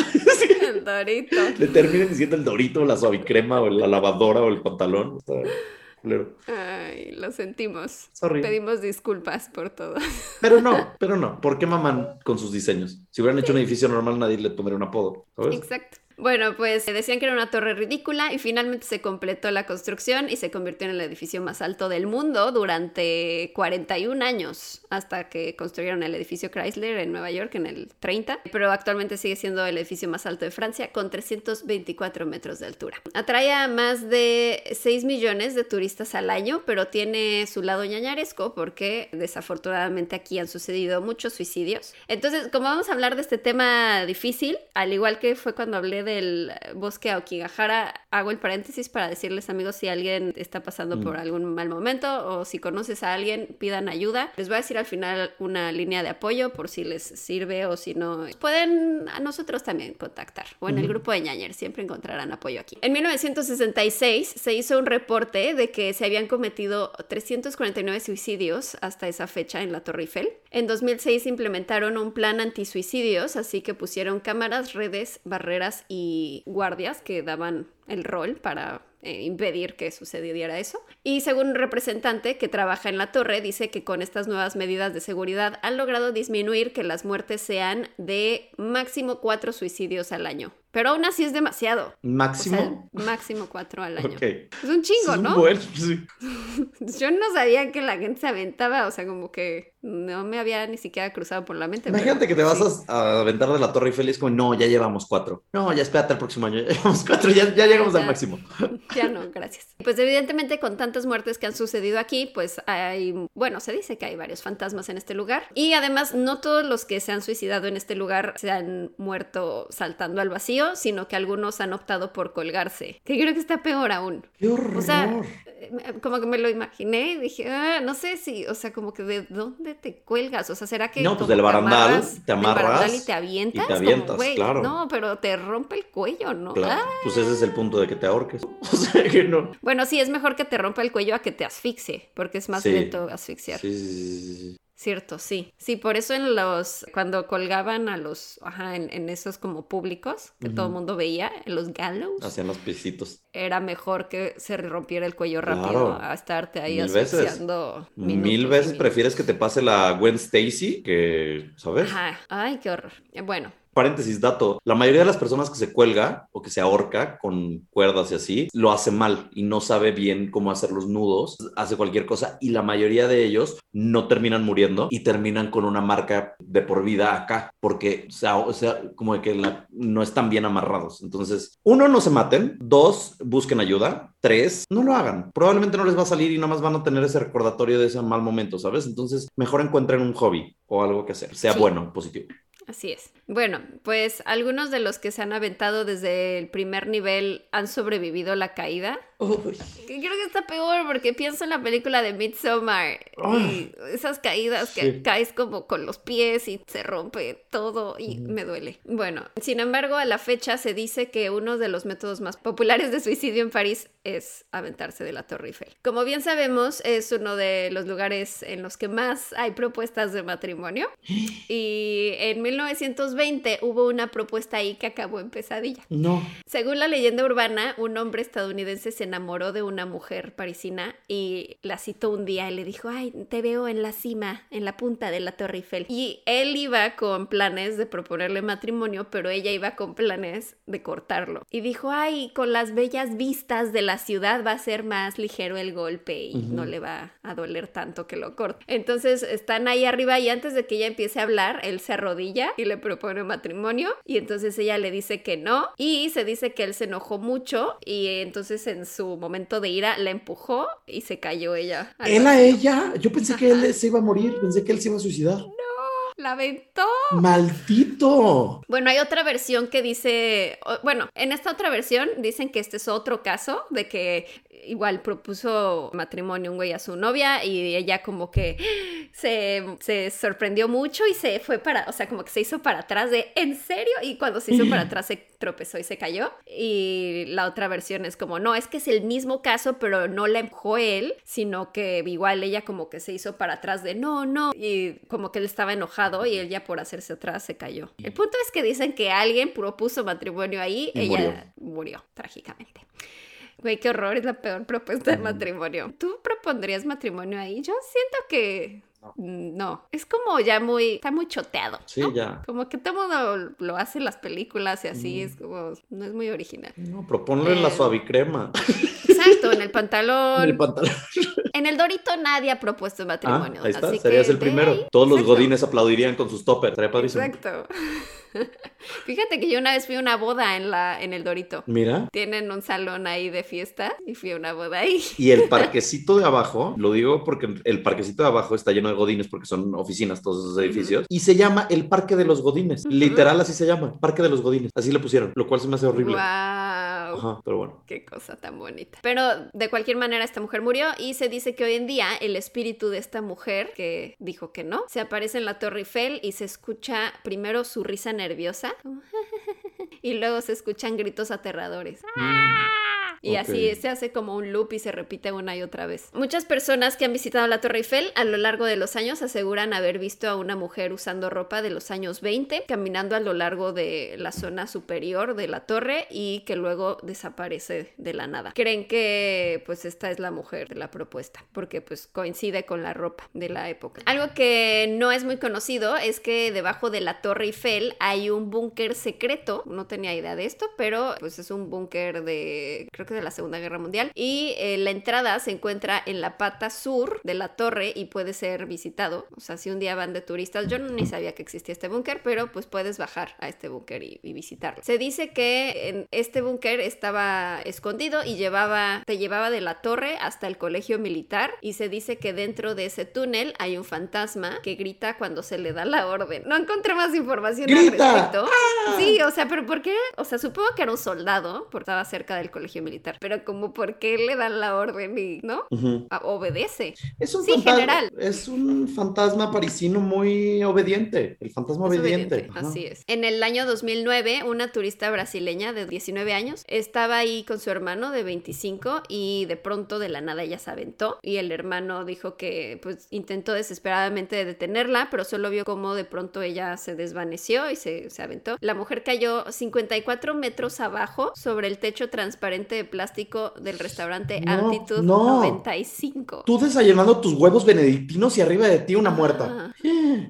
El Dorito.
Le terminen diciendo el Dorito, la suavicrema o la lavadora o el pantalón.
Ay, lo sentimos.
Sorry.
Pedimos disculpas por todo.
Pero no, pero no. ¿Por qué maman con sus diseños? Si hubieran hecho un edificio normal, nadie le pondría un apodo, ¿sabes?
Exacto. Bueno, pues decían que era una torre ridícula y finalmente se completó la construcción y se convirtió en el edificio más alto del mundo durante 41 años, hasta que construyeron el edificio Chrysler en Nueva York en el 30, pero actualmente sigue siendo el edificio más alto de Francia con 324 metros de altura. Atrae a más de 6 millones de turistas al año, pero tiene su lado ñañaresco porque desafortunadamente aquí han sucedido muchos suicidios. Entonces, como vamos a hablar de este tema difícil, al igual que fue cuando hablé del bosque Aokigahara, hago el paréntesis para decirles amigos si alguien está pasando
Mm.
por algún mal momento o si conoces a alguien, pidan ayuda. Les voy a decir al final una línea de apoyo por si les sirve o si no. Pueden a nosotros también contactar o en el
Ujú.
grupo de ñañer, siempre encontrarán apoyo aquí. En 1966 se hizo un reporte de que se habían cometido 349 suicidios hasta esa fecha en la Torre Eiffel. En 2006 implementaron un plan antisuicidios, así que pusieron cámaras, redes, barreras y guardias que daban el rol para eh, impedir que sucediera eso. Y según un representante que trabaja en la torre, dice que con estas nuevas medidas de seguridad han logrado disminuir que las muertes sean de máximo cuatro suicidios al año. Pero aún así es demasiado. O
¿Máximo?
sea, máximo cuatro al año.
ok.
Es un chingo,
Sí,
¿no?
bueno, sí.
Yo no sabía que la gente se aventaba, o sea, como que no me había ni siquiera cruzado por la mente. pero
Imagínate que te vas
sí.
a, aventar de la Torre Eiffel y es como, no, ya llevamos cuatro. No, ya espérate el próximo año, ya llevamos cuatro, ya, ya llegamos al máximo.
Ya no, gracias. Pues evidentemente con tantas muertes que han sucedido aquí, pues hay, bueno, se dice que hay varios fantasmas en este lugar. Y además no todos los que se han suicidado en este lugar se han muerto saltando al vacío, sino que algunos han optado por colgarse, que creo que está peor aún.
¡Qué horror!
O sea, eh, como que me lo imaginé y dije, ah, no sé si, o sea, como que de dónde te cuelgas, o sea, ¿será que
No, pues del
te
barandal,
amarras-
te
del barandal
amarras
y te avientas?
y te avientas, claro.
No, pero te rompe el cuello, ¿no?
Claro,
Ah.
pues ese es el punto de que te ahorques. O sea que no.
Bueno, sí, es mejor que te rompa el cuello a que te asfixie, porque es más
Sí.
lento asfixiar.
Sí, sí, sí.
Cierto, sí. Sí, por eso en los, cuando colgaban a los, ajá, en, en esos como públicos que todo el mundo veía, en los gallows,
Hacían los pisitos.
era mejor que se rompiera el cuello
Claro.
rápido a estarte ahí
Mil veces. Mil veces prefieres que te pase la Gwen Stacy que, ¿sabes?
Ajá. Ay, qué horror. Bueno,
Paréntesis, dato. La mayoría de las personas que se cuelga o que se ahorca con cuerdas y así, lo hace mal y no sabe bien cómo hacer los nudos, hace cualquier cosa y la mayoría de ellos no terminan muriendo y terminan con una marca de por vida acá, porque o sea, o sea, como de que la- no están bien amarrados. Entonces, uno, no se maten, dos, busquen ayuda, tres, no lo hagan. Probablemente no les va a salir y nada más van a tener ese recordatorio de ese mal momento, ¿sabes? Entonces, mejor encuentren un hobby o algo que hacer, sea
Sí.
bueno, positivo.
Así es. Bueno, pues algunos de los que se han aventado desde el primer nivel han sobrevivido la caída. Que creo que está peor porque pienso en la película de Midsommar y esas caídas que
Sí.
caes como con los pies y se rompe todo y me duele. Bueno, sin embargo, a la fecha se dice que uno de los métodos más populares de suicidio en París es aventarse de la Torre Eiffel. Como bien sabemos, es uno de los lugares en los que más hay propuestas de matrimonio y en 1920 hubo una propuesta ahí que acabó en pesadilla.
No.
Según la leyenda urbana, un hombre estadounidense se enamoró de una mujer parisina y la citó un día y le dijo, ay, te veo en la cima, en la punta de la Torre Eiffel. Y él iba con planes de proponerle matrimonio, pero ella iba con planes de cortarlo. Y dijo, ay, con las bellas vistas de la ciudad va a ser más ligero el golpe y no le va a doler tanto que lo corte. Entonces están ahí arriba y antes de que ella empiece a hablar, él se arrodilla y le propone matrimonio y entonces ella le dice que no y se dice que él se enojó mucho y entonces en su momento de ira la empujó y se cayó ella.
¿Él a ella? Yo pensé que él se iba a morir, pensé que él se iba a suicidar.
La aventó.
¡Maldito!
Bueno, hay otra versión que dice, bueno, en esta otra versión dicen que este es otro caso de que igual propuso matrimonio un güey a su novia y ella como que se, se sorprendió mucho y se fue para, o sea, como que se hizo para atrás de, ¿en serio? Y cuando se hizo para atrás se tropezó y se cayó. Y la otra versión es como, no, es que es el mismo caso, pero no la empujó él, sino que igual ella como que se hizo para atrás de, no, no, y como que él estaba enojado y ella por hacerse atrás se cayó. El punto es que dicen que alguien propuso matrimonio ahí,
Y
ella
murió.
murió trágicamente. Güey, qué horror, es la peor propuesta de matrimonio. ¿Tú propondrías matrimonio ahí? Yo siento que Mm, no. es como ya muy, está muy choteado.
Sí, ya.
Como que todo mundo lo hace en las películas y así, es como, no es muy original.
No, proponle la eh, suavicrema.
Exacto, en el pantalón.
En el pantalón.
En el Dorito nadie ha propuesto matrimonio.
Ah, ahí está, serías el primero. Todos los godines aplaudirían con sus toppers.
Exacto. Fíjate que yo una vez fui a una boda en, la, en el Dorito.
Mira.
Tienen un salón ahí de fiesta y fui a una boda ahí.
Y el parquecito de abajo, lo digo porque el parquecito de abajo está lleno de godines porque son oficinas todos esos edificios. Y se llama el Parque de los Godines. Literal así se llama, Parque de los Godines. Así le pusieron, lo cual se me hace horrible.
¡Wow!
Ajá, pero bueno.
Qué cosa tan bonita. Pero de cualquier manera esta mujer murió y se dice que hoy en día el espíritu de esta mujer, que dijo que no, se aparece en la Torre Eiffel y se escucha primero su risa nerviosa y luego se escuchan gritos aterradores. Mm, y así se hace como un loop y se repite una y otra vez. Muchas personas que han visitado la Torre Eiffel a lo largo de los años aseguran haber visto a una mujer usando ropa de los años 20 caminando a lo largo de la zona superior de la torre y que luego desaparece de la nada. Creen que pues esta es la mujer de la propuesta porque pues coincide con la ropa de la época. Algo que no es muy conocido es que debajo de la Torre Eiffel hay un búnker secreto, no tenía idea de esto, pero pues es un búnker de, creo que de la Segunda Guerra Mundial. Y eh, la entrada se encuentra en la pata sur de la torre y puede ser visitado. O sea, si un día van de turistas, yo ni sabía que existía este búnker, pero pues puedes bajar a este búnker y, visitarlo. Se dice que en este búnker estaba escondido y llevaba, te llevaba de la torre hasta el colegio militar y se dice que dentro de ese túnel hay un fantasma que grita cuando se le da la orden. No encontré más información al respecto. Sí, o sea, pero ¿por qué? O sea, supongo que era un soldado, porque estaba cerca del colegio militar, pero como ¿por qué le dan la orden y, ¿no? Obedece.
Es un sí, general. Es un fantasma parisino muy obediente, el fantasma obediente.
Así es. En el año 2009, una turista brasileña de 19 años estaba ahí con su hermano de 25 y de pronto de la nada ella se aventó y el hermano dijo que pues intentó desesperadamente detenerla, pero solo vio cómo de pronto ella se desvaneció y se, se aventó. La mujer cayó 54 metros abajo sobre el techo transparente de plástico del restaurante Altitude 95.
Tú desayunando tus huevos benedictinos y arriba de ti una muerta.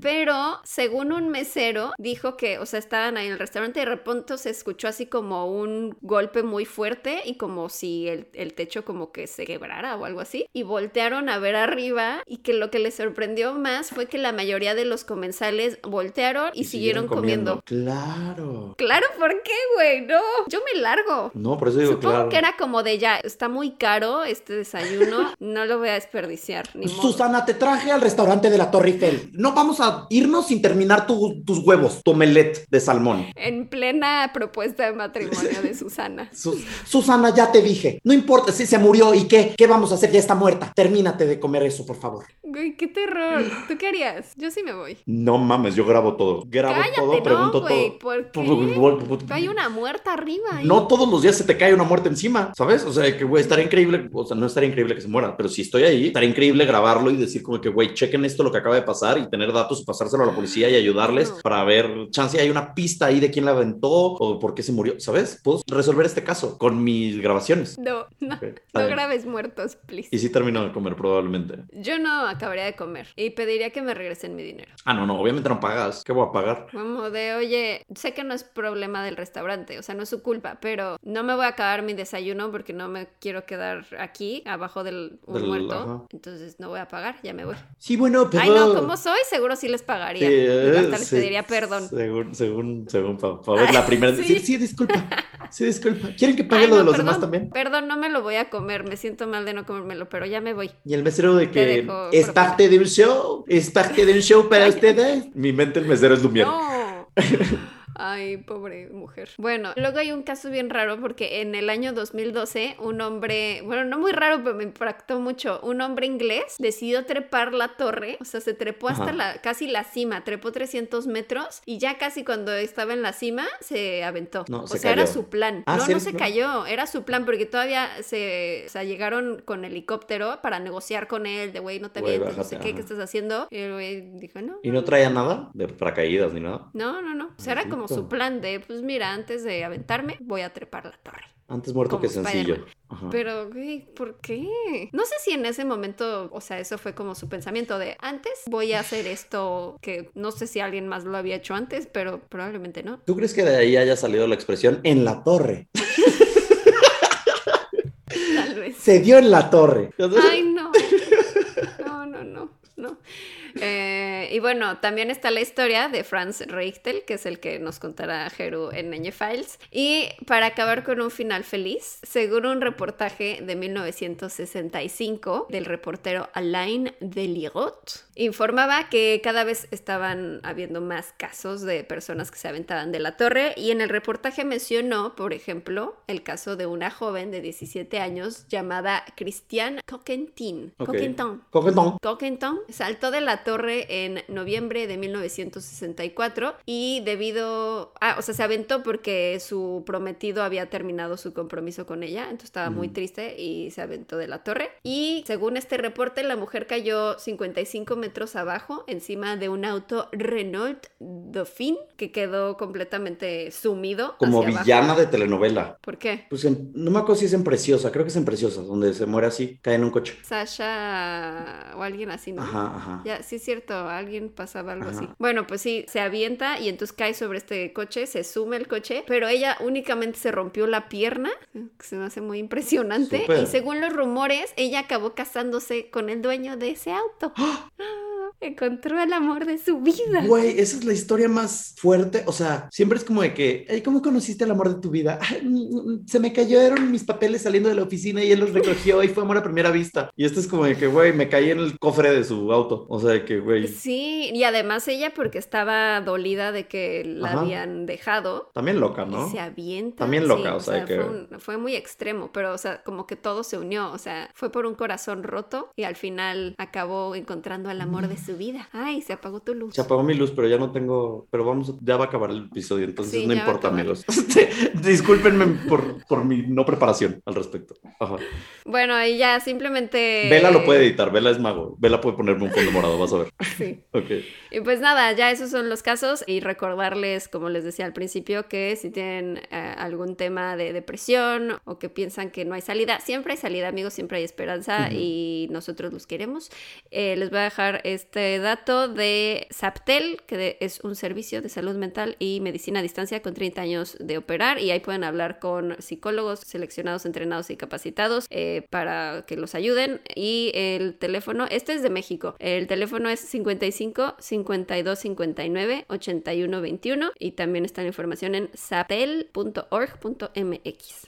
Pero según un mesero dijo que, o sea, estaban ahí en el restaurante y de repente se escuchó así como un golpe muy fuerte y como si el, el techo como que se quebrara o algo así. Y voltearon a ver arriba y que lo que les sorprendió más fue que la mayoría de los comensales voltearon y, siguieron, comiendo.
Claro.
Claro, ¿por qué, güey? No, yo me largo.
No, por eso digo
Supongo que era como de ya, está muy caro este desayuno, no lo voy a desperdiciar. Ni
Susana, te traje al restaurante de la Torre Eiffel. No vamos a irnos sin terminar tus huevos, tu omelette de salmón.
En plena propuesta de matrimonio de Susana.
Susana, ya te dije, no importa si se murió y qué, ¿qué vamos a hacer? Ya está muerta. Termínate de comer eso, por favor.
Güey, qué terror. ¿Tú qué harías? Yo sí me voy.
No mames, yo grabo todo. Grabo todo, pregunto todo.
¿por qué? Hay una muerta arriba.
No todos los días se te cae una muerte encima, ¿sabes? O sea, que, güey, estaría increíble, o sea, no estaría increíble que se muera, pero si estoy ahí, estaría increíble grabarlo y decir como que, güey, chequen esto, lo que acaba de pasar y tener datos y pasárselo a la policía y ayudarles para ver, chance, hay una pista ahí de quién la aventó o por qué se murió, ¿sabes? Puedo resolver este caso con mis grabaciones.
No, no, no grabes muertos, please.
Y sí termino de comer, probablemente.
Yo no acabaría de comer y pediría que me regresen mi dinero.
Ah, no, no, obviamente no pagas. ¿Qué voy a pagar?
Como de, oye, sé que no es problema del restaurante, o sea, no es su culpa, pero no me voy a acabar mi desayuno porque no me quiero quedar aquí abajo del, muerto. Entonces no voy a pagar, ya me voy.
Sí, bueno, pero.
Ay, no, como soy, seguro sí les pagaría. Sí, hasta les pediría perdón.
Según, según, según, favor, la primera. Sí, sí, disculpa. Sí, disculpa. ¿Quieren que pague lo de los demás también?
Perdón, no me lo voy a comer. Me siento mal de no comérmelo, pero ya me voy.
Y el mesero de que es parte de un show, es parte de un show para ustedes. Mi mente el mesero es Lumière.
No. Ay, pobre mujer. Bueno, luego hay un caso bien raro porque en el año 2012 un hombre, bueno, no muy raro, pero me impactó mucho, un hombre inglés decidió trepar la torre, o sea, se trepó hasta la, casi la cima, trepó 300 metros y ya casi cuando estaba en la cima se aventó. No, o sea, era su plan. Ah, no, no se cayó, era su plan porque todavía se, o sea, llegaron con helicóptero para negociar con él de, güey, no te avientes, no sé qué, ¿qué estás haciendo? Y el güey dijo, no.
¿Y no traía nada de paracaídas ni nada?
No, no, no. O sea, era como su plan de, pues mira, antes de aventarme, voy a trepar la torre.
Antes muerto
Como
que sencillo. Ajá.
Pero, güey, ¿por qué? No sé si en ese momento, o sea, eso fue como su pensamiento de antes voy a hacer esto que no sé si alguien más lo había hecho antes, pero probablemente no.
¿Tú crees que de ahí haya salido la expresión en la torre?
Tal vez.
Se dio en la torre.
Ay, no. No, no, no, no. Eh, y bueno, también está la historia de Franz Reichtel, que es el que nos contará Jeru en Ñe Files. Y para acabar con un final feliz, según un reportaje de 1965 del reportero Alain Delirot, informaba que cada vez estaban habiendo más casos de personas que se aventaban de la torre y en el reportaje mencionó, por ejemplo, el caso de una joven de 17 años llamada Christiane Coquentin.
Ok.
Coquentin.
Coquetón.
Coquentin saltó de la torre en noviembre de 1964 y debido a, o sea, se aventó porque su prometido había terminado su compromiso con ella, entonces estaba muy triste y se aventó de la torre. Y según este reporte, la mujer cayó 55 metros abajo encima de un auto Renault Dauphine que quedó completamente sumido.
Como
hacia abajo.
villana de telenovela.
¿Por qué?
Pues en- no me acuerdo si es en Preciosa, creo que es en Preciosa, donde se muere así, cae en un coche.
Sasha o alguien así, ¿no?
Ajá, ajá.
Ya, sí es cierto, alguien pasaba algo
Ajá.
así. Bueno, pues sí, se avienta y entonces cae sobre este coche, se sume el coche, pero ella únicamente se rompió la pierna, que se me hace muy impresionante. Y según los rumores, ella acabó casándose con el dueño de ese auto. Ah, Encontró el amor de su vida.
Güey, esa es la historia más fuerte. O sea, siempre es como de que, "Ay, ¿cómo conociste el amor de tu vida? Ay, mm, se me cayeron mis papeles saliendo de la oficina y él los recogió y fue amor a primera vista. Y esto es como de que, güey, me caí en el cofre de su auto. O sea, de que, güey,
Sí, y además ella porque estaba dolida de que la
Ajá.
habían dejado.
también loca,
Y
¿no?
se avienta.
También loca, o sea, que-
fue, un- fue muy extremo, pero, o sea, como que todo se unió, o sea, fue por un corazón roto y al final acabó encontrando al amor de su vida. Ay, se apagó tu luz.
Se apagó mi luz, pero ya no tengo, pero vamos, ya va a acabar el episodio, entonces
Sí,
no importa, amigos. Discúlpenme por, por mi no preparación al respecto. Ajá.
Bueno, y ya simplemente...
Vela lo puede editar, Vela es mago. Vela puede ponerme un fondo morado, vas a ver.
Sí.
Ok.
Y pues nada, ya esos son los casos y recordarles, como les decía al principio, que si tienen eh, algún tema de depresión o que piensan que no hay salida, siempre hay salida, amigos, siempre hay esperanza y nosotros los queremos. Eh, les voy a dejar este dato de Saptel, que es un servicio de salud mental y medicina a distancia con 30 años de operar y ahí pueden hablar con psicólogos seleccionados, entrenados y capacitados eh, para que los ayuden. Y el teléfono, este es de México, el teléfono es 55 52 59 81 21 y también está la información en saptel.org.mx.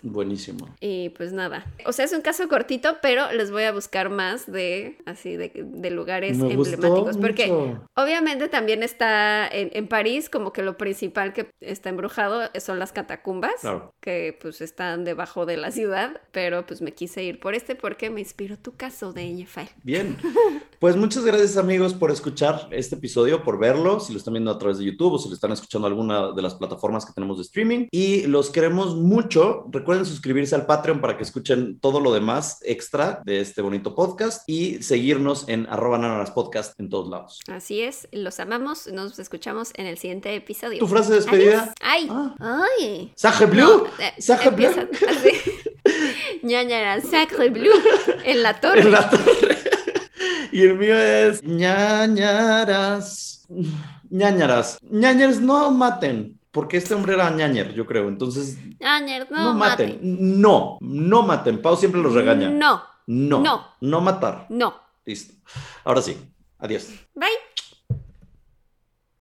Buenísimo.
Y pues nada, o sea, es un caso cortito, pero les voy a buscar más de así de, de lugares
Me gustó
Porque
mucho.
obviamente también está en, en París, como que lo principal que está embrujado son las catacumbas,
Claro.
que pues están debajo de la ciudad, pero pues me quise ir por este porque me inspiró tu caso de Ñefile.
Bien. Pues muchas gracias amigos por escuchar este episodio, por verlo, si lo están viendo a través de YouTube o si lo están escuchando alguna de las plataformas que tenemos de streaming. Y los queremos mucho. Recuerden suscribirse al Patreon para que escuchen todo lo demás extra de este bonito podcast y seguirnos en arroba Nananas podcast en todos lados.
Así es, los amamos, nos escuchamos en el siguiente episodio.
¿Tu frase de despedida?
Adiós. ¡Ay!
Ah.
¡Ay!
¡Sacre bleu!
eh,
¡Sacre
así. Ñañara, sacre bleu en la torre.
En la torre. Y el mío es ñañaras. ñañaras. ñañaras no maten. Porque este hombre era ñañer, yo creo. Entonces,
Ñañer,
no,
no,
maten.
maten.
No, no maten. Pau siempre los regaña.
No,
No.
No.
No matar.
no.
Listo. Ahora sí. Adiós.
Bye.